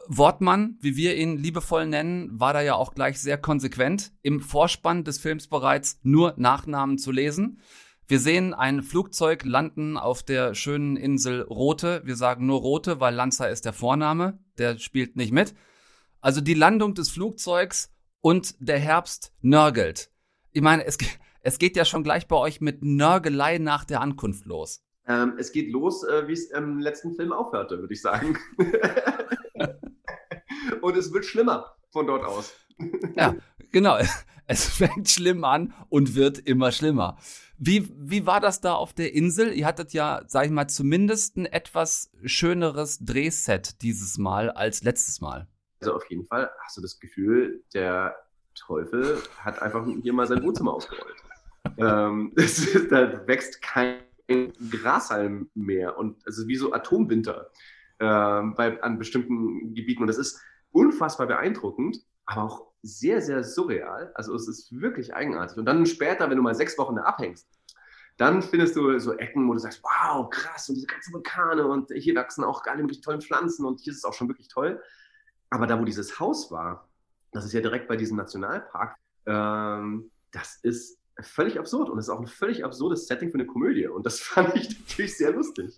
Wortmann, wie wir ihn liebevoll nennen, war da ja auch gleich sehr konsequent. Im Vorspann des Films bereits nur Nachnamen zu lesen. Wir sehen ein Flugzeug landen auf der schönen Insel Rote. Wir sagen nur Rote, weil Lanza ist der Vorname. Der spielt nicht mit. Also die Landung des Flugzeugs und der Herbst nörgelt. Ich meine, es, es geht ja schon gleich bei euch mit Nörgelei nach der Ankunft los. Ähm, es geht los, äh, wie es im letzten Film aufhörte, würde ich sagen. und es wird schlimmer von dort aus. ja, genau. Es fängt schlimm an und wird immer schlimmer. Wie, wie war das da auf der Insel? Ihr hattet ja, sag ich mal, zumindest ein etwas schöneres Drehset dieses Mal als letztes Mal. Also auf jeden Fall hast du das Gefühl, der Teufel hat einfach hier mal sein Wohnzimmer ausgerollt. ähm, ist, da wächst kein Grashalm mehr und es ist wie so Atomwinter ähm, bei, an bestimmten Gebieten und das ist unfassbar beeindruckend, aber auch sehr, sehr surreal. Also es ist wirklich eigenartig. Und dann später, wenn du mal sechs Wochen da abhängst, dann findest du so Ecken, wo du sagst, wow, krass, und diese ganzen Vulkane und hier wachsen auch alle möglichen tollen Pflanzen und hier ist es auch schon wirklich toll. Aber da, wo dieses Haus war, das ist ja direkt bei diesem Nationalpark, ähm, das ist völlig absurd und es ist auch ein völlig absurdes Setting für eine Komödie. Und das fand ich natürlich sehr lustig.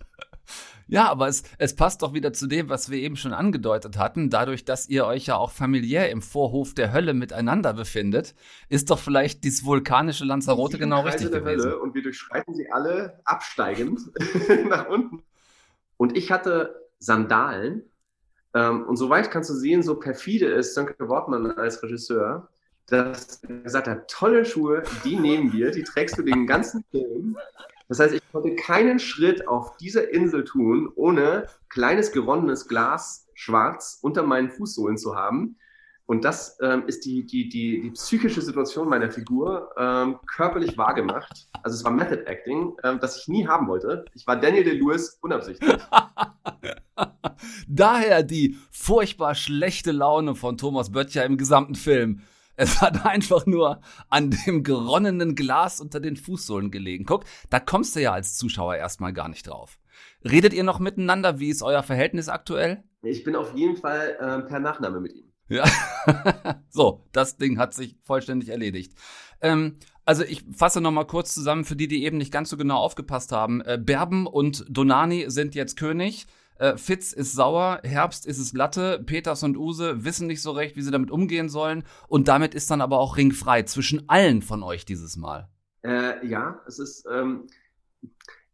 Ja, aber es, es passt doch wieder zu dem, was wir eben schon angedeutet hatten. Dadurch, dass ihr euch ja auch familiär im Vorhof der Hölle miteinander befindet, ist doch vielleicht dieses vulkanische Lanzarote genau Kreise richtig gewesen. Hölle und wir durchschreiten sie alle absteigend nach unten. Und ich hatte Sandalen ähm, und soweit kannst du sehen, so perfide ist Sönke Wortmann als Regisseur, dass er gesagt hat, tolle Schuhe, die nehmen wir, die trägst du den ganzen Film. Das heißt, ich konnte keinen Schritt auf dieser Insel tun, ohne kleines geronnenes Glas schwarz unter meinen Fußsohlen zu haben. Und das ähm, ist die, die, die, die psychische Situation meiner Figur ähm, körperlich wahrgemacht. Also es war Method Acting, ähm, das ich nie haben wollte. Ich war Daniel Day-Lewis unabsichtlich. Daher die furchtbar schlechte Laune von Thomas Böttcher im gesamten Film. Es hat einfach nur an dem geronnenen Glas unter den Fußsohlen gelegen. Guck, da kommst du ja als Zuschauer erstmal gar nicht drauf. Redet ihr noch miteinander? Wie ist euer Verhältnis aktuell? Ich bin auf jeden Fall äh, per Nachname mit ihm. Ja. so, das Ding hat sich vollständig erledigt. Ähm, also ich fasse noch mal kurz zusammen für die, die eben nicht ganz so genau aufgepasst haben. Äh, Berben und Donani sind jetzt König. Äh, Fitz ist sauer, Herbst ist es Latte, Peters und Use wissen nicht so recht, wie sie damit umgehen sollen. Und damit ist dann aber auch ringfrei zwischen allen von euch dieses Mal. Äh, ja, es ist, ähm,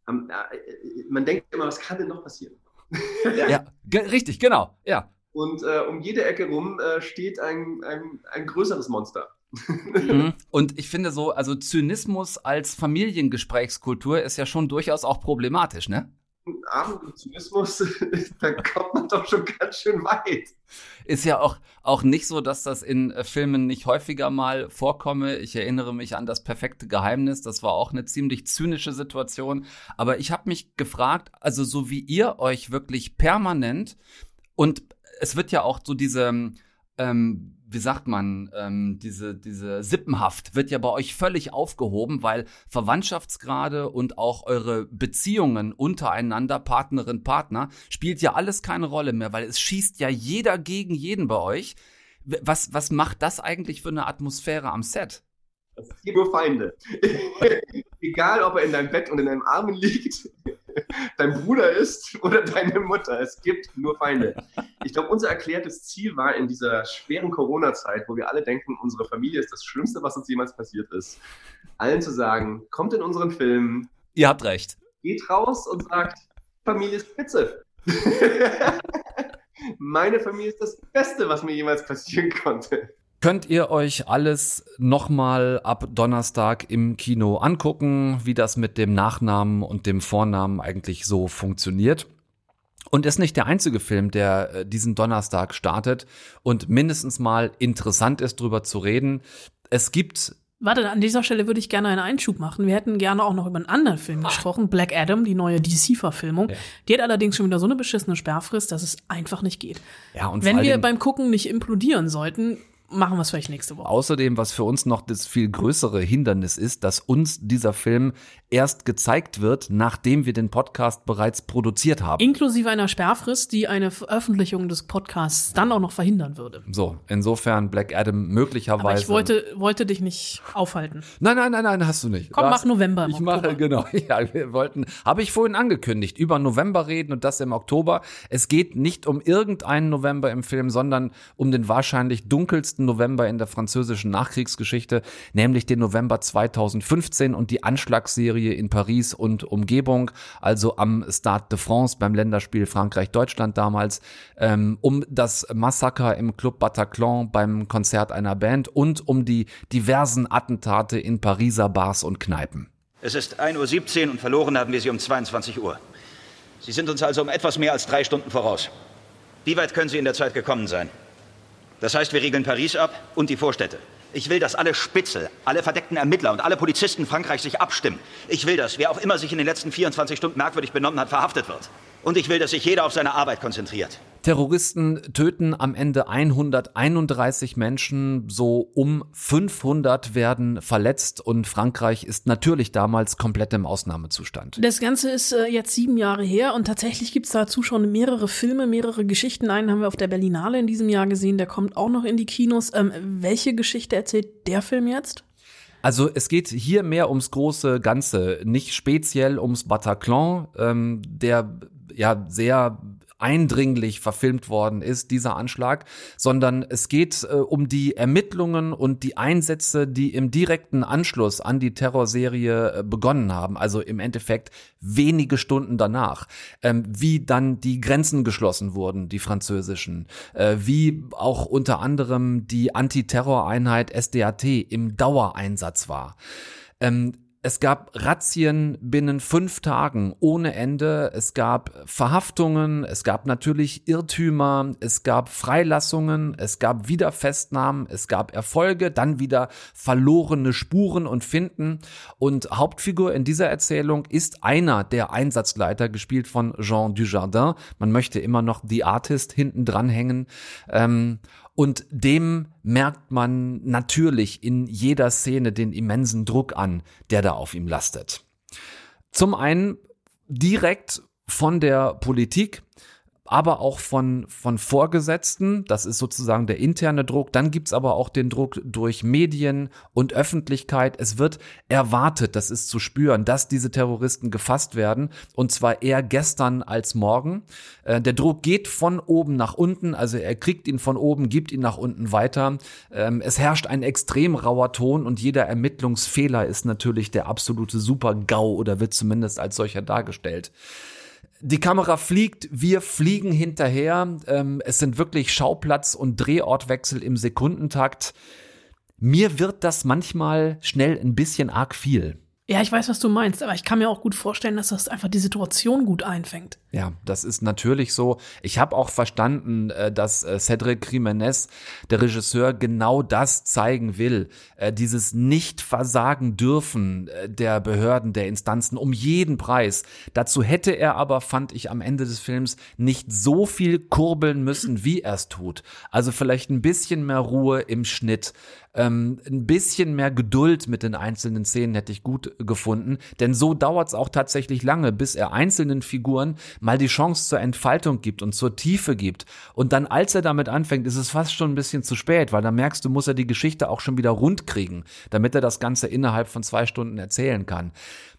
ähm, äh, man denkt immer, was kann denn noch passieren? ja, ja richtig, genau, ja. Und äh, um jede Ecke rum äh, steht ein, ein, ein größeres Monster. Mhm. Und ich finde so, also Zynismus als Familiengesprächskultur ist ja schon durchaus auch problematisch, ne? Abend und Zynismus, da kommt man doch schon ganz schön weit. Ist ja auch, auch nicht so, dass das in äh, Filmen nicht häufiger mal vorkomme. Ich erinnere mich an das perfekte Geheimnis. Das war auch eine ziemlich zynische Situation. Aber ich habe mich gefragt, also so wie ihr euch wirklich permanent und es wird ja auch so diese, ähm, wie sagt man, ähm, diese, diese Sippenhaft wird ja bei euch völlig aufgehoben, weil Verwandtschaftsgrade und auch eure Beziehungen untereinander, Partnerin, Partner, spielt ja alles keine Rolle mehr, weil es schießt ja jeder gegen jeden bei euch. Was, was macht das eigentlich für eine Atmosphäre am Set? Nur Feinde. Egal, ob er in deinem Bett und in deinem Armen liegt, dein Bruder ist oder deine Mutter. Es gibt nur Feinde. Ich glaube, unser erklärtes Ziel war in dieser schweren Corona-Zeit, wo wir alle denken, unsere Familie ist das Schlimmste, was uns jemals passiert ist, allen zu sagen, kommt in unseren Film. Ihr habt recht. Geht raus und sagt, Familie ist Spitze. Meine Familie ist das Beste, was mir jemals passieren konnte könnt ihr euch alles nochmal ab Donnerstag im Kino angucken, wie das mit dem Nachnamen und dem Vornamen eigentlich so funktioniert. Und ist nicht der einzige Film, der äh, diesen Donnerstag startet und mindestens mal interessant ist, drüber zu reden. Es gibt Warte, an dieser Stelle würde ich gerne einen Einschub machen. Wir hätten gerne auch noch über einen anderen Film Ach. gesprochen, Black Adam, die neue DC-Verfilmung. Ja. Die hat allerdings schon wieder so eine beschissene Sperrfrist, dass es einfach nicht geht. Ja, und Wenn wir beim Gucken nicht implodieren sollten, machen wir es vielleicht nächste Woche. Außerdem, was für uns noch das viel größere Hindernis ist, dass uns dieser Film erst gezeigt wird, nachdem wir den Podcast bereits produziert haben. Inklusive einer Sperrfrist, die eine Veröffentlichung des Podcasts dann auch noch verhindern würde. So, insofern Black Adam möglicherweise. Aber ich wollte, wollte dich nicht aufhalten. Nein, nein, nein, nein, hast du nicht. Komm, mach November. ich Oktober. mache, genau. Ja, wir wollten, habe ich vorhin angekündigt, über November reden und das im Oktober. Es geht nicht um irgendeinen November im Film, sondern um den wahrscheinlich dunkelsten November in der französischen Nachkriegsgeschichte, nämlich den November 2015 und die Anschlagsserie Serie in Paris und Umgebung, also am Stade de France beim Länderspiel Frankreich-Deutschland damals, ähm, um das Massaker im Club Bataclan beim Konzert einer Band und um die diversen Attentate in Pariser Bars und Kneipen. Es ist 1.17 Uhr und verloren haben wir sie um 22 Uhr. Sie sind uns also um etwas mehr als drei Stunden voraus. Wie weit können Sie in der Zeit gekommen sein? Das heißt, wir regeln Paris ab und die Vorstädte. Ich will, dass alle Spitzel, alle verdeckten Ermittler und alle Polizisten Frankreichs sich abstimmen. Ich will, dass wer auch immer sich in den letzten 24 Stunden merkwürdig benommen hat, verhaftet wird. Und ich will, dass sich jeder auf seine Arbeit konzentriert. Terroristen töten am Ende 131 Menschen, so um 500 werden verletzt und Frankreich ist natürlich damals komplett im Ausnahmezustand. Das Ganze ist äh, jetzt sieben Jahre her und tatsächlich gibt es dazu schon mehrere Filme, mehrere Geschichten. Einen haben wir auf der Berlinale in diesem Jahr gesehen, der kommt auch noch in die Kinos. Ähm, welche Geschichte erzählt der Film jetzt? Also es geht hier mehr ums große Ganze, nicht speziell ums Bataclan, ähm, der ja sehr eindringlich verfilmt worden ist, dieser Anschlag, sondern es geht äh, um die Ermittlungen und die Einsätze, die im direkten Anschluss an die Terrorserie äh, begonnen haben, also im Endeffekt wenige Stunden danach, ähm, wie dann die Grenzen geschlossen wurden, die französischen, äh, wie auch unter anderem die Antiterroreinheit SDAT im Dauereinsatz war. Ähm, es gab Razzien binnen fünf Tagen ohne Ende. Es gab Verhaftungen, es gab natürlich Irrtümer, es gab Freilassungen, es gab Wiederfestnahmen, es gab Erfolge, dann wieder verlorene Spuren und Finden. Und Hauptfigur in dieser Erzählung ist einer der Einsatzleiter, gespielt von Jean Dujardin. Man möchte immer noch The Artist hinten dranhängen. Ähm, Und dem merkt man natürlich in jeder Szene den immensen Druck an, der da auf ihm lastet. Zum einen direkt von der Politik, aber auch von, von Vorgesetzten. Das ist sozusagen der interne Druck. Dann gibt's aber auch den Druck durch Medien und Öffentlichkeit. Es wird erwartet, das ist zu spüren, dass diese Terroristen gefasst werden. Und zwar eher gestern als morgen. Äh, der Druck geht von oben nach unten. Also er kriegt ihn von oben, gibt ihn nach unten weiter. Ähm, es herrscht ein extrem rauer Ton und jeder Ermittlungsfehler ist natürlich der absolute Super-GAU oder wird zumindest als solcher dargestellt. Die Kamera fliegt, wir fliegen hinterher. Ähm, es sind wirklich Schauplatz- und Drehortwechsel im Sekundentakt. Mir wird das manchmal schnell ein bisschen arg viel. Ja, ich weiß, was du meinst, aber ich kann mir auch gut vorstellen, dass das einfach die Situation gut einfängt. Ja, das ist natürlich so. Ich habe auch verstanden, äh, dass äh, Cedric Jimenez, der Regisseur, genau das zeigen will. Äh, dieses Nicht-Versagen dürfen der Behörden, der Instanzen um jeden Preis. Dazu hätte er aber, fand ich am Ende des Films, nicht so viel kurbeln müssen, wie er es tut. Also vielleicht ein bisschen mehr Ruhe im Schnitt. Ähm, ein bisschen mehr Geduld mit den einzelnen Szenen hätte ich gut gefunden, denn so dauert es auch tatsächlich lange, bis er einzelnen Figuren mal die Chance zur Entfaltung gibt und zur Tiefe gibt. Und dann, als er damit anfängt, ist es fast schon ein bisschen zu spät, weil dann merkst du, muss er die Geschichte auch schon wieder rund kriegen, damit er das Ganze innerhalb von zwei Stunden erzählen kann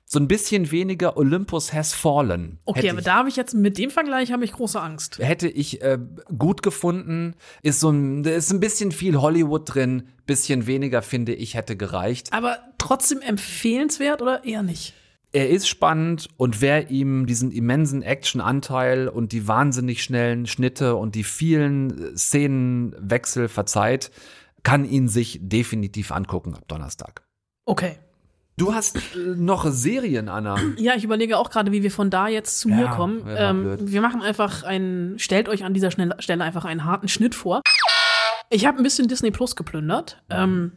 so ein bisschen weniger Olympus has fallen. Okay, aber da habe ich jetzt mit dem Vergleich habe ich große Angst. Hätte ich äh, gut gefunden, ist so ein da ist ein bisschen viel Hollywood drin, bisschen weniger finde ich hätte gereicht. Aber trotzdem empfehlenswert oder eher nicht? Er ist spannend und wer ihm diesen immensen Action-Anteil und die wahnsinnig schnellen Schnitte und die vielen Szenenwechsel verzeiht, kann ihn sich definitiv angucken ab Donnerstag. Okay. Du hast äh, noch Serien, Anna. Ja, ich überlege auch gerade, wie wir von da jetzt zu Ja, mir kommen. Ähm, wir machen einfach einen, stellt euch an dieser Stelle einfach einen harten Schnitt vor. Ich habe ein bisschen Disney Plus geplündert. Ähm,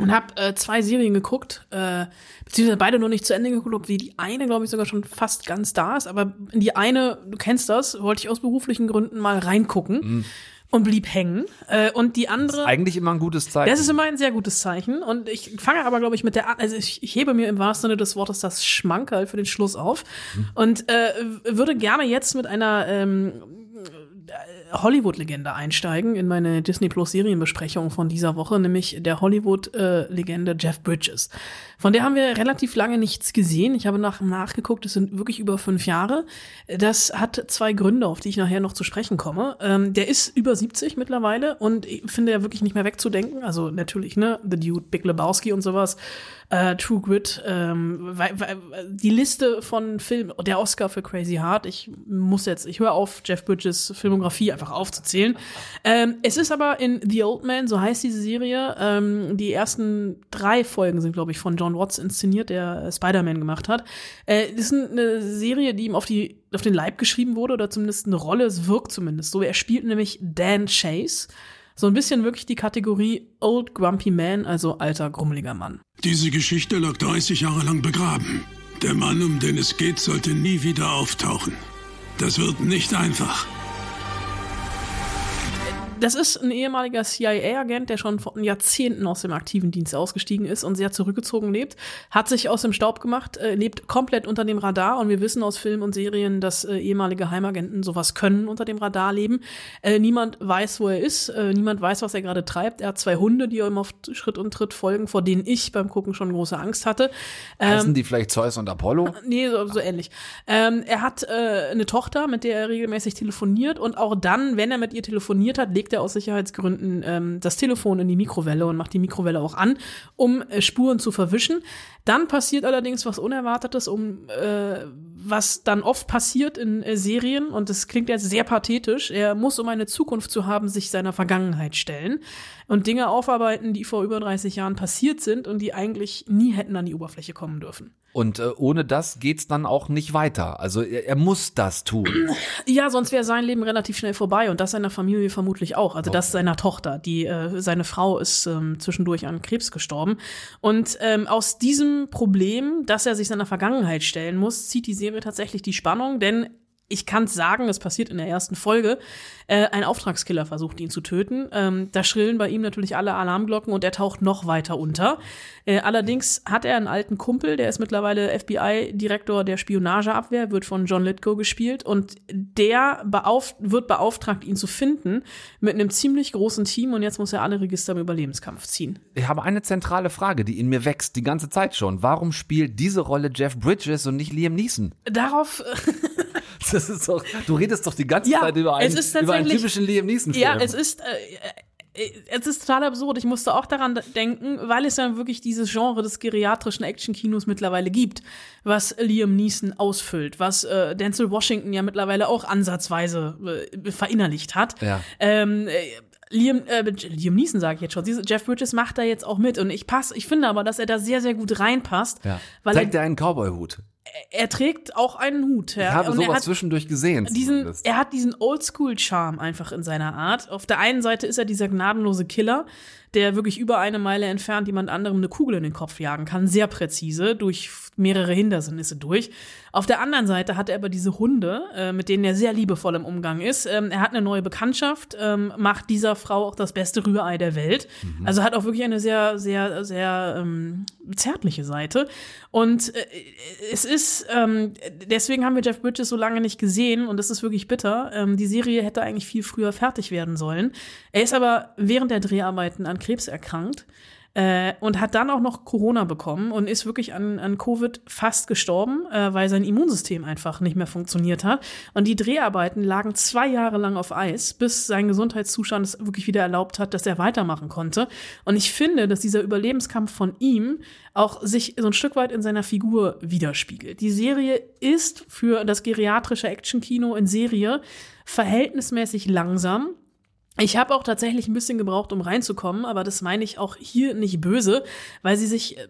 und habe äh, zwei Serien geguckt, äh, beziehungsweise beide noch nicht zu Ende geguckt, wie die eine, glaube ich, sogar schon fast ganz da ist, aber in die eine, du kennst das, wollte ich aus beruflichen Gründen mal reingucken und blieb hängen. Äh, und die andere. Eigentlich immer ein gutes Zeichen. Das ist immer ein sehr gutes Zeichen. Und ich fange aber, glaube ich, mit der, also ich, ich hebe mir im wahrsten Sinne des Wortes das Schmankerl für den Schluss auf und äh, würde gerne jetzt mit einer ähm, Hollywood-Legende einsteigen in meine Disney Plus Serienbesprechung von dieser Woche, nämlich der Hollywood-Legende Jeff Bridges. Von der haben wir relativ lange nichts gesehen. Ich habe nach, nachgeguckt, es sind wirklich über fünf Jahre. Das hat zwei Gründe, auf die ich nachher noch zu sprechen komme. Ähm, der ist über 70 mittlerweile und ich finde er wirklich nicht mehr wegzudenken. Also natürlich, ne, The Dude, Big Lebowski und sowas, äh, True Grit, ähm, weil, weil, die Liste von Filmen, der Oscar für Crazy Heart, ich muss jetzt, ich höre auf, Jeff Bridges Filmografie einfach aufzuzählen. Ähm, es ist aber in The Old Man, so heißt diese Serie, ähm, die ersten drei Folgen sind, glaube ich, von John Watts inszeniert, der Spider-Man gemacht hat. Äh, ist eine Serie, die ihm auf die auf den Leib geschrieben wurde oder zumindest eine Rolle, es wirkt zumindest so. Er spielt nämlich Dan Chase. So ein bisschen wirklich die Kategorie Old Grumpy Man, also alter, grummeliger Mann. Diese Geschichte lag 30 Jahre lang begraben. Der Mann, um den es geht, sollte nie wieder auftauchen. Das wird nicht einfach. Das ist ein ehemaliger CIA-Agent, der schon vor Jahrzehnten aus dem aktiven Dienst ausgestiegen ist und sehr zurückgezogen lebt, hat sich aus dem Staub gemacht, äh, lebt komplett unter dem Radar und wir wissen aus Filmen und Serien, dass äh, ehemalige Heimagenten sowas können, unter dem Radar leben. Äh, niemand weiß, wo er ist, äh, niemand weiß, was er gerade treibt. Er hat zwei Hunde, die ihm auf Schritt und Tritt folgen, vor denen ich beim Gucken schon große Angst hatte. Heißen die vielleicht Zeus und Apollo? Nee, so, so ähnlich. Ähm, er hat äh, eine Tochter, mit der er regelmäßig telefoniert und auch dann, wenn er mit ihr telefoniert hat, legt er aus Sicherheitsgründen ähm, das Telefon in die Mikrowelle und macht die Mikrowelle auch an, um äh, Spuren zu verwischen. Dann passiert allerdings was Unerwartetes, um äh, was dann oft passiert in äh, Serien und das klingt jetzt sehr pathetisch. Er muss, um eine Zukunft zu haben, sich seiner Vergangenheit stellen und Dinge aufarbeiten, die vor über 30 Jahren passiert sind und die eigentlich nie hätten an die Oberfläche kommen dürfen. Und äh, ohne das geht's dann auch nicht weiter. Also er, er muss das tun. Ja, sonst wäre sein Leben relativ schnell vorbei und das seiner Familie vermutlich auch. Also das seiner Tochter. Die äh, seine Frau ist ähm, zwischendurch an Krebs gestorben und ähm, aus diesem Problem, dass er sich seiner Vergangenheit stellen muss, zieht die Serie tatsächlich die Spannung, denn ich kann es sagen, es passiert in der ersten Folge, äh, ein Auftragskiller versucht ihn zu töten. Ähm, da schrillen bei ihm natürlich alle Alarmglocken und er taucht noch weiter unter. Äh, allerdings hat er einen alten Kumpel, der ist mittlerweile FBI-Direktor der Spionageabwehr, wird von John Lithgow gespielt und der beauf wird beauftragt, ihn zu finden mit einem ziemlich großen Team und jetzt muss er alle Register im Überlebenskampf ziehen. Ich habe eine zentrale Frage, die in mir wächst, die ganze Zeit schon. Warum spielt diese Rolle Jeff Bridges und nicht Liam Neeson? Darauf Das ist doch, du redest doch die ganze Ja, Zeit über einen, über einen typischen Liam Neeson-Film. Ja, es ist, äh, äh, es ist total absurd. Ich musste auch daran denken, weil es ja wirklich dieses Genre des geriatrischen Actionkinos mittlerweile gibt, was Liam Neeson ausfüllt, was äh, Denzel Washington ja mittlerweile auch ansatzweise äh, verinnerlicht hat. Ja. Ähm, äh, Liam, äh, Liam Neeson sage ich jetzt schon. Jeff Bridges macht da jetzt auch mit und ich pass, ich finde aber, dass er da sehr, sehr gut reinpasst, ja. weil Zeigt er einen Cowboy-Hut? Er trägt auch einen Hut. Ja. Ich habe Und sowas hat- zwischendurch gesehen. diesen, er hat diesen Oldschool-Charme einfach in seiner Art. Auf der einen Seite ist er dieser gnadenlose Killer, der wirklich über eine Meile entfernt jemand anderem eine Kugel in den Kopf jagen kann, sehr präzise, durch mehrere Hindernisse durch. Auf der anderen Seite hat er aber diese Hunde, äh, mit denen er sehr liebevoll im Umgang ist. Ähm, er hat eine neue Bekanntschaft, ähm, macht dieser Frau auch das beste Rührei der Welt. Also hat auch wirklich eine sehr, sehr, sehr ähm, zärtliche Seite. Und äh, es ist, ähm, deswegen haben wir Jeff Bridges so lange nicht gesehen und das ist wirklich bitter. Ähm, die Serie hätte eigentlich viel früher fertig werden sollen. Er ist aber während der Dreharbeiten an Krebs erkrankt. Äh, und hat dann auch noch Corona bekommen und ist wirklich an, an Covid fast gestorben, äh, weil sein Immunsystem einfach nicht mehr funktioniert hat. Und die Dreharbeiten lagen zwei Jahre lang auf Eis, bis sein Gesundheitszustand es wirklich wieder erlaubt hat, dass er weitermachen konnte. Und ich finde, dass dieser Überlebenskampf von ihm auch sich so ein Stück weit in seiner Figur widerspiegelt. Die Serie ist für das geriatrische Actionkino in Serie verhältnismäßig langsam. Ich habe auch tatsächlich ein bisschen gebraucht, um reinzukommen, aber das meine ich auch hier nicht böse, weil sie sich äh,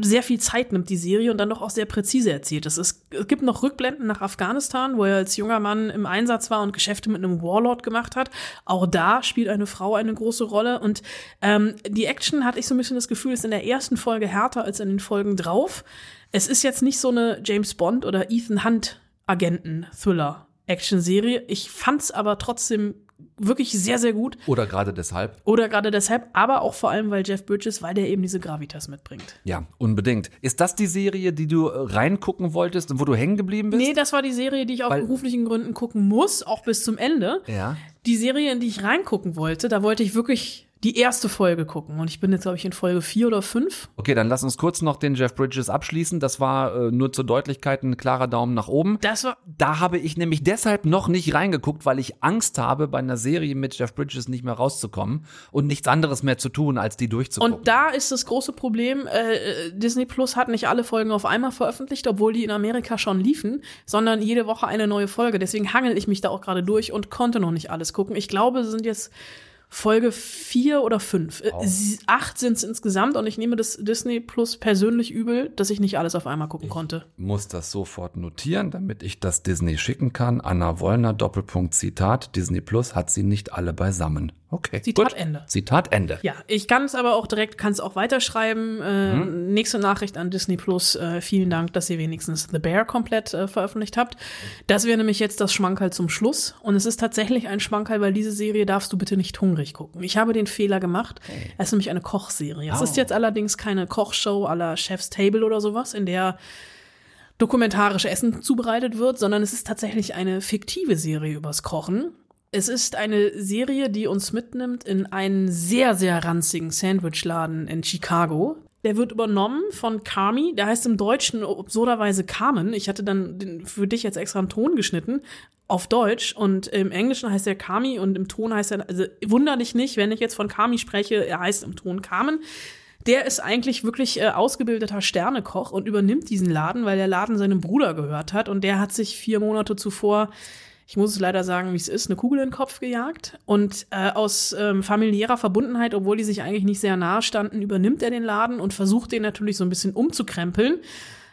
sehr viel Zeit nimmt, die Serie, und dann doch auch sehr präzise erzählt. Es, ist, es gibt noch Rückblenden nach Afghanistan, wo er als junger Mann im Einsatz war und Geschäfte mit einem Warlord gemacht hat. Auch da spielt eine Frau eine große Rolle. Und ähm, die Action, hatte ich so ein bisschen das Gefühl, ist in der ersten Folge härter als in den Folgen drauf. Es ist jetzt nicht so eine James Bond oder Ethan Hunt Agenten-Thriller. Action-Serie. Ich fand's aber trotzdem wirklich sehr, sehr gut. Oder gerade deshalb. Oder gerade deshalb, aber auch vor allem, weil Jeff Bridges, weil der eben diese Gravitas mitbringt. Ja, unbedingt. Ist das die Serie, die du äh, reingucken wolltest und wo du hängen geblieben bist? Nee, das war die Serie, die ich aus Weil- beruflichen Gründen gucken muss, auch bis zum Ende. Ja. Die Serie, in die ich reingucken wollte, da wollte ich wirklich die erste Folge gucken. Und ich bin jetzt, glaube ich, in Folge vier oder fünf. Okay, dann lass uns kurz noch den Jeff Bridges abschließen. Das war äh, nur zur Deutlichkeit ein klarer Daumen nach oben. Das war, Da habe ich nämlich deshalb noch nicht reingeguckt, weil ich Angst habe, bei einer Serie mit Jeff Bridges nicht mehr rauszukommen und nichts anderes mehr zu tun, als die durchzugucken. Und da ist das große Problem, äh, Disney Plus hat nicht alle Folgen auf einmal veröffentlicht, obwohl die in Amerika schon liefen, sondern jede Woche eine neue Folge. Deswegen hangel ich mich da auch gerade durch und konnte noch nicht alles gucken. Ich glaube, es sind jetzt Folge vier oder fünf. Äh, sie- Acht sind es insgesamt und ich nehme das Disney Plus persönlich übel, dass ich nicht alles auf einmal gucken konnte. muss das sofort notieren, damit ich das Disney schicken kann. Anna Wollner, Doppelpunkt Zitat. Disney Plus hat sie nicht alle beisammen. Okay. Zitat gut. Ende. Zitat Ende. Ja, ich kann es aber auch direkt, kann es auch weiterschreiben. Äh, Mhm. Nächste Nachricht an Disney Plus. Äh, vielen Dank, dass ihr wenigstens The Bear komplett äh, veröffentlicht habt. Das wäre nämlich jetzt das Schmankerl zum Schluss. Und es ist tatsächlich ein Schmankerl, weil diese Serie darfst du bitte nicht hungrig gucken. Ich habe den Fehler gemacht. Es ist nämlich eine Kochserie. Es Oh. ist jetzt allerdings keine Kochshow la Chef's Table oder sowas, in der dokumentarisch Essen zubereitet wird, sondern es ist tatsächlich eine fiktive Serie übers Kochen. Es ist eine Serie, die uns mitnimmt in einen sehr, sehr ranzigen Sandwichladen in Chicago. Der wird übernommen von Carmi, der heißt im Deutschen absurderweise Carmen. Ich hatte dann für dich jetzt extra einen Ton geschnitten auf Deutsch und im Englischen heißt er Carmi und im Ton heißt er, also wunder dich nicht, wenn ich jetzt von Carmi spreche, er heißt im Ton Carmen. Der ist eigentlich wirklich äh, ausgebildeter Sternekoch und übernimmt diesen Laden, weil der Laden seinem Bruder gehört hat und der hat sich vier Monate zuvor, ich muss es leider sagen, wie es ist, eine Kugel in den Kopf gejagt und äh, aus ähm, familiärer Verbundenheit, obwohl die sich eigentlich nicht sehr nahe standen, übernimmt er den Laden und versucht den natürlich so ein bisschen umzukrempeln,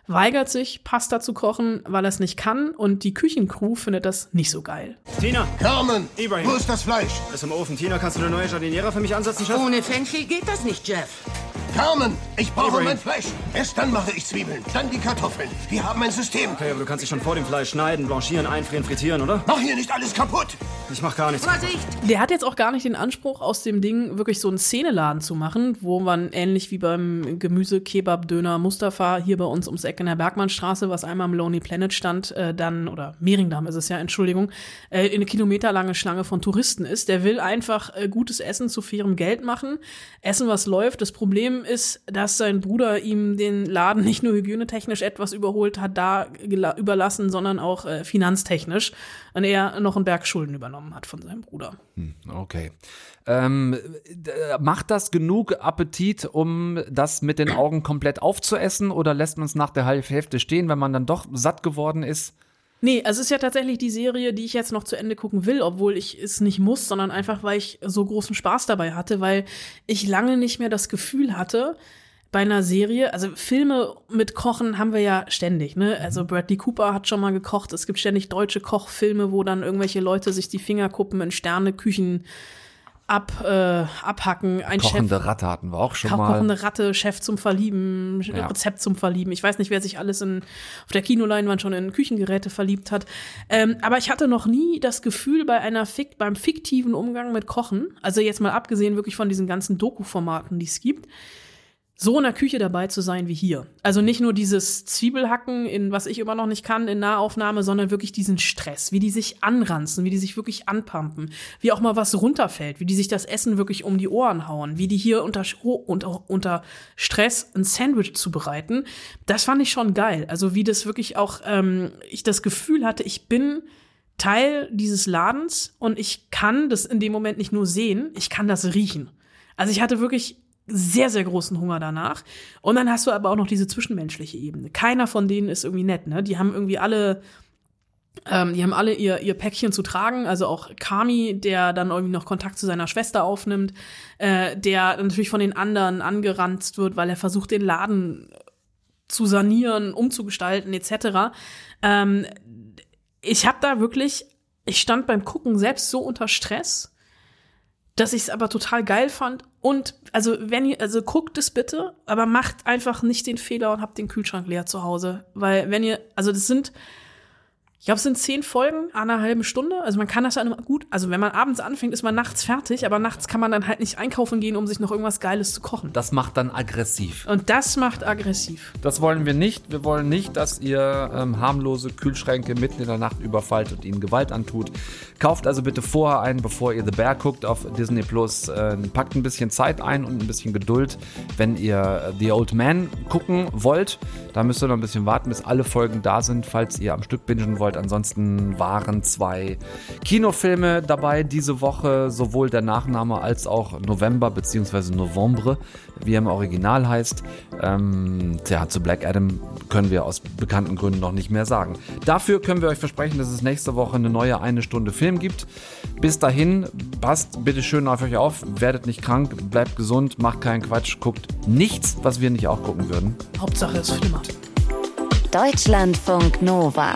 weigert sich, Pasta zu kochen, weil er es nicht kann und die Küchencrew findet das nicht so geil. Tina! Carmen! Ibrahim! Wo ist das Fleisch? Ist im Ofen. Tina, kannst du eine neue Jardiniera für mich ansetzen, Chef? Ohne Fenchel geht das nicht, Jeff. Carmen, ich brauche mein Fleisch. Erst dann mache ich Zwiebeln, dann die Kartoffeln. Wir haben ein System. Okay, aber du kannst dich schon vor dem Fleisch schneiden, blanchieren, einfrieren, frittieren, oder? Mach hier nicht alles kaputt. Ich mach gar nichts. Vorsicht! Der hat jetzt auch gar nicht den Anspruch, aus dem Ding wirklich so einen Szeneladen zu machen, wo man ähnlich wie beim Gemüse, Kebab, Döner, Mustafa hier bei uns ums Eck in der Bergmannstraße, was einmal im Lonely Planet stand, äh, dann, oder Mehringdamm ist es ja, Entschuldigung, äh, eine kilometerlange Schlange von Touristen ist. Der will einfach äh, gutes Essen zu fairem Geld machen, Essen, was läuft. Das Problem ist, dass sein Bruder ihm den Laden nicht nur hygienetechnisch etwas überholt hat, da überlassen, sondern auch äh, finanztechnisch. Und er noch einen Berg Schulden übernommen hat von seinem Bruder. Hm, okay. Ähm, macht das genug Appetit, um das mit den Augen komplett aufzuessen oder lässt man es nach der Hälfte stehen, wenn man dann doch satt geworden ist? Nee, also es ist ja tatsächlich die Serie, die ich jetzt noch zu Ende gucken will, obwohl ich es nicht muss, sondern einfach, weil ich so großen Spaß dabei hatte, weil ich lange nicht mehr das Gefühl hatte, bei einer Serie, also Filme mit Kochen haben wir ja ständig, ne? Also mhm. Bradley Cooper hat schon mal gekocht, es gibt ständig deutsche Kochfilme, wo dann irgendwelche Leute sich die Finger kuppen in Sterneküchen ab, äh, abhacken. Ein kochende Chef, Ratte hatten wir auch schon mal. Kochende Ratte, Chef zum Verlieben, ja. Rezept zum Verlieben. Ich weiß nicht, wer sich alles in, auf der Kinoleinwand schon in Küchengeräte verliebt hat. Ähm, aber ich hatte noch nie das Gefühl bei einer Fik beim fiktiven Umgang mit Kochen, also jetzt mal abgesehen wirklich von diesen ganzen Doku-Formaten, die es gibt, so in der Küche dabei zu sein wie hier. Also nicht nur dieses Zwiebelhacken, in was ich immer noch nicht kann, in Nahaufnahme, sondern wirklich diesen Stress, wie die sich anranzen, wie die sich wirklich anpumpen, wie auch mal was runterfällt, wie die sich das Essen wirklich um die Ohren hauen, wie die hier unter, unter, unter Stress ein Sandwich zubereiten. Das fand ich schon geil. Also wie das wirklich auch, ähm, ich das Gefühl hatte, ich bin Teil dieses Ladens und ich kann das in dem Moment nicht nur sehen, ich kann das riechen. Also ich hatte wirklich sehr, sehr großen Hunger danach. Und dann hast du aber auch noch diese zwischenmenschliche Ebene. Keiner von denen ist irgendwie nett, ne? Die haben irgendwie alle, ähm, die haben alle ihr, ihr Päckchen zu tragen. Also auch Kami, der dann irgendwie noch Kontakt zu seiner Schwester aufnimmt, äh, der natürlich von den anderen angeranzt wird, weil er versucht, den Laden zu sanieren, umzugestalten, etc. Ähm, ich habe da wirklich, ich stand beim Gucken selbst so unter Stress, dass ich es aber total geil fand. Und also wenn ihr, also guckt es bitte, aber macht einfach nicht den Fehler und habt den Kühlschrank leer zu Hause. Weil wenn ihr, also das sind, ich glaube, es sind zehn Folgen, eine halbe Stunde. Also man kann das dann gut, also wenn man abends anfängt, ist man nachts fertig, aber nachts kann man dann halt nicht einkaufen gehen, um sich noch irgendwas Geiles zu kochen. Das macht dann aggressiv. Und das macht aggressiv. Das wollen wir nicht. Wir wollen nicht, dass ihr ähm, harmlose Kühlschränke mitten in der Nacht überfallt und ihnen Gewalt antut. Kauft also bitte vorher ein, bevor ihr The Bear guckt auf Disney Plus. Äh, packt ein bisschen Zeit ein und ein bisschen Geduld, wenn ihr The Old Man gucken wollt. Da müsst ihr noch ein bisschen warten, bis alle Folgen da sind, falls ihr am Stück bingen wollt. Ansonsten waren zwei Kinofilme dabei diese Woche, sowohl der Nachname als auch November bzw. Novembre, wie er im Original heißt. Ähm, ja, zu Black Adam können wir aus bekannten Gründen noch nicht mehr sagen. Dafür können wir euch versprechen, dass es nächste Woche eine neue eine Stunde Film gibt. Bis dahin, passt bitte schön auf euch auf, werdet nicht krank, bleibt gesund, macht keinen Quatsch, guckt nichts, was wir nicht auch gucken würden. Hauptsache es flimmert. Deutschlandfunk Nova.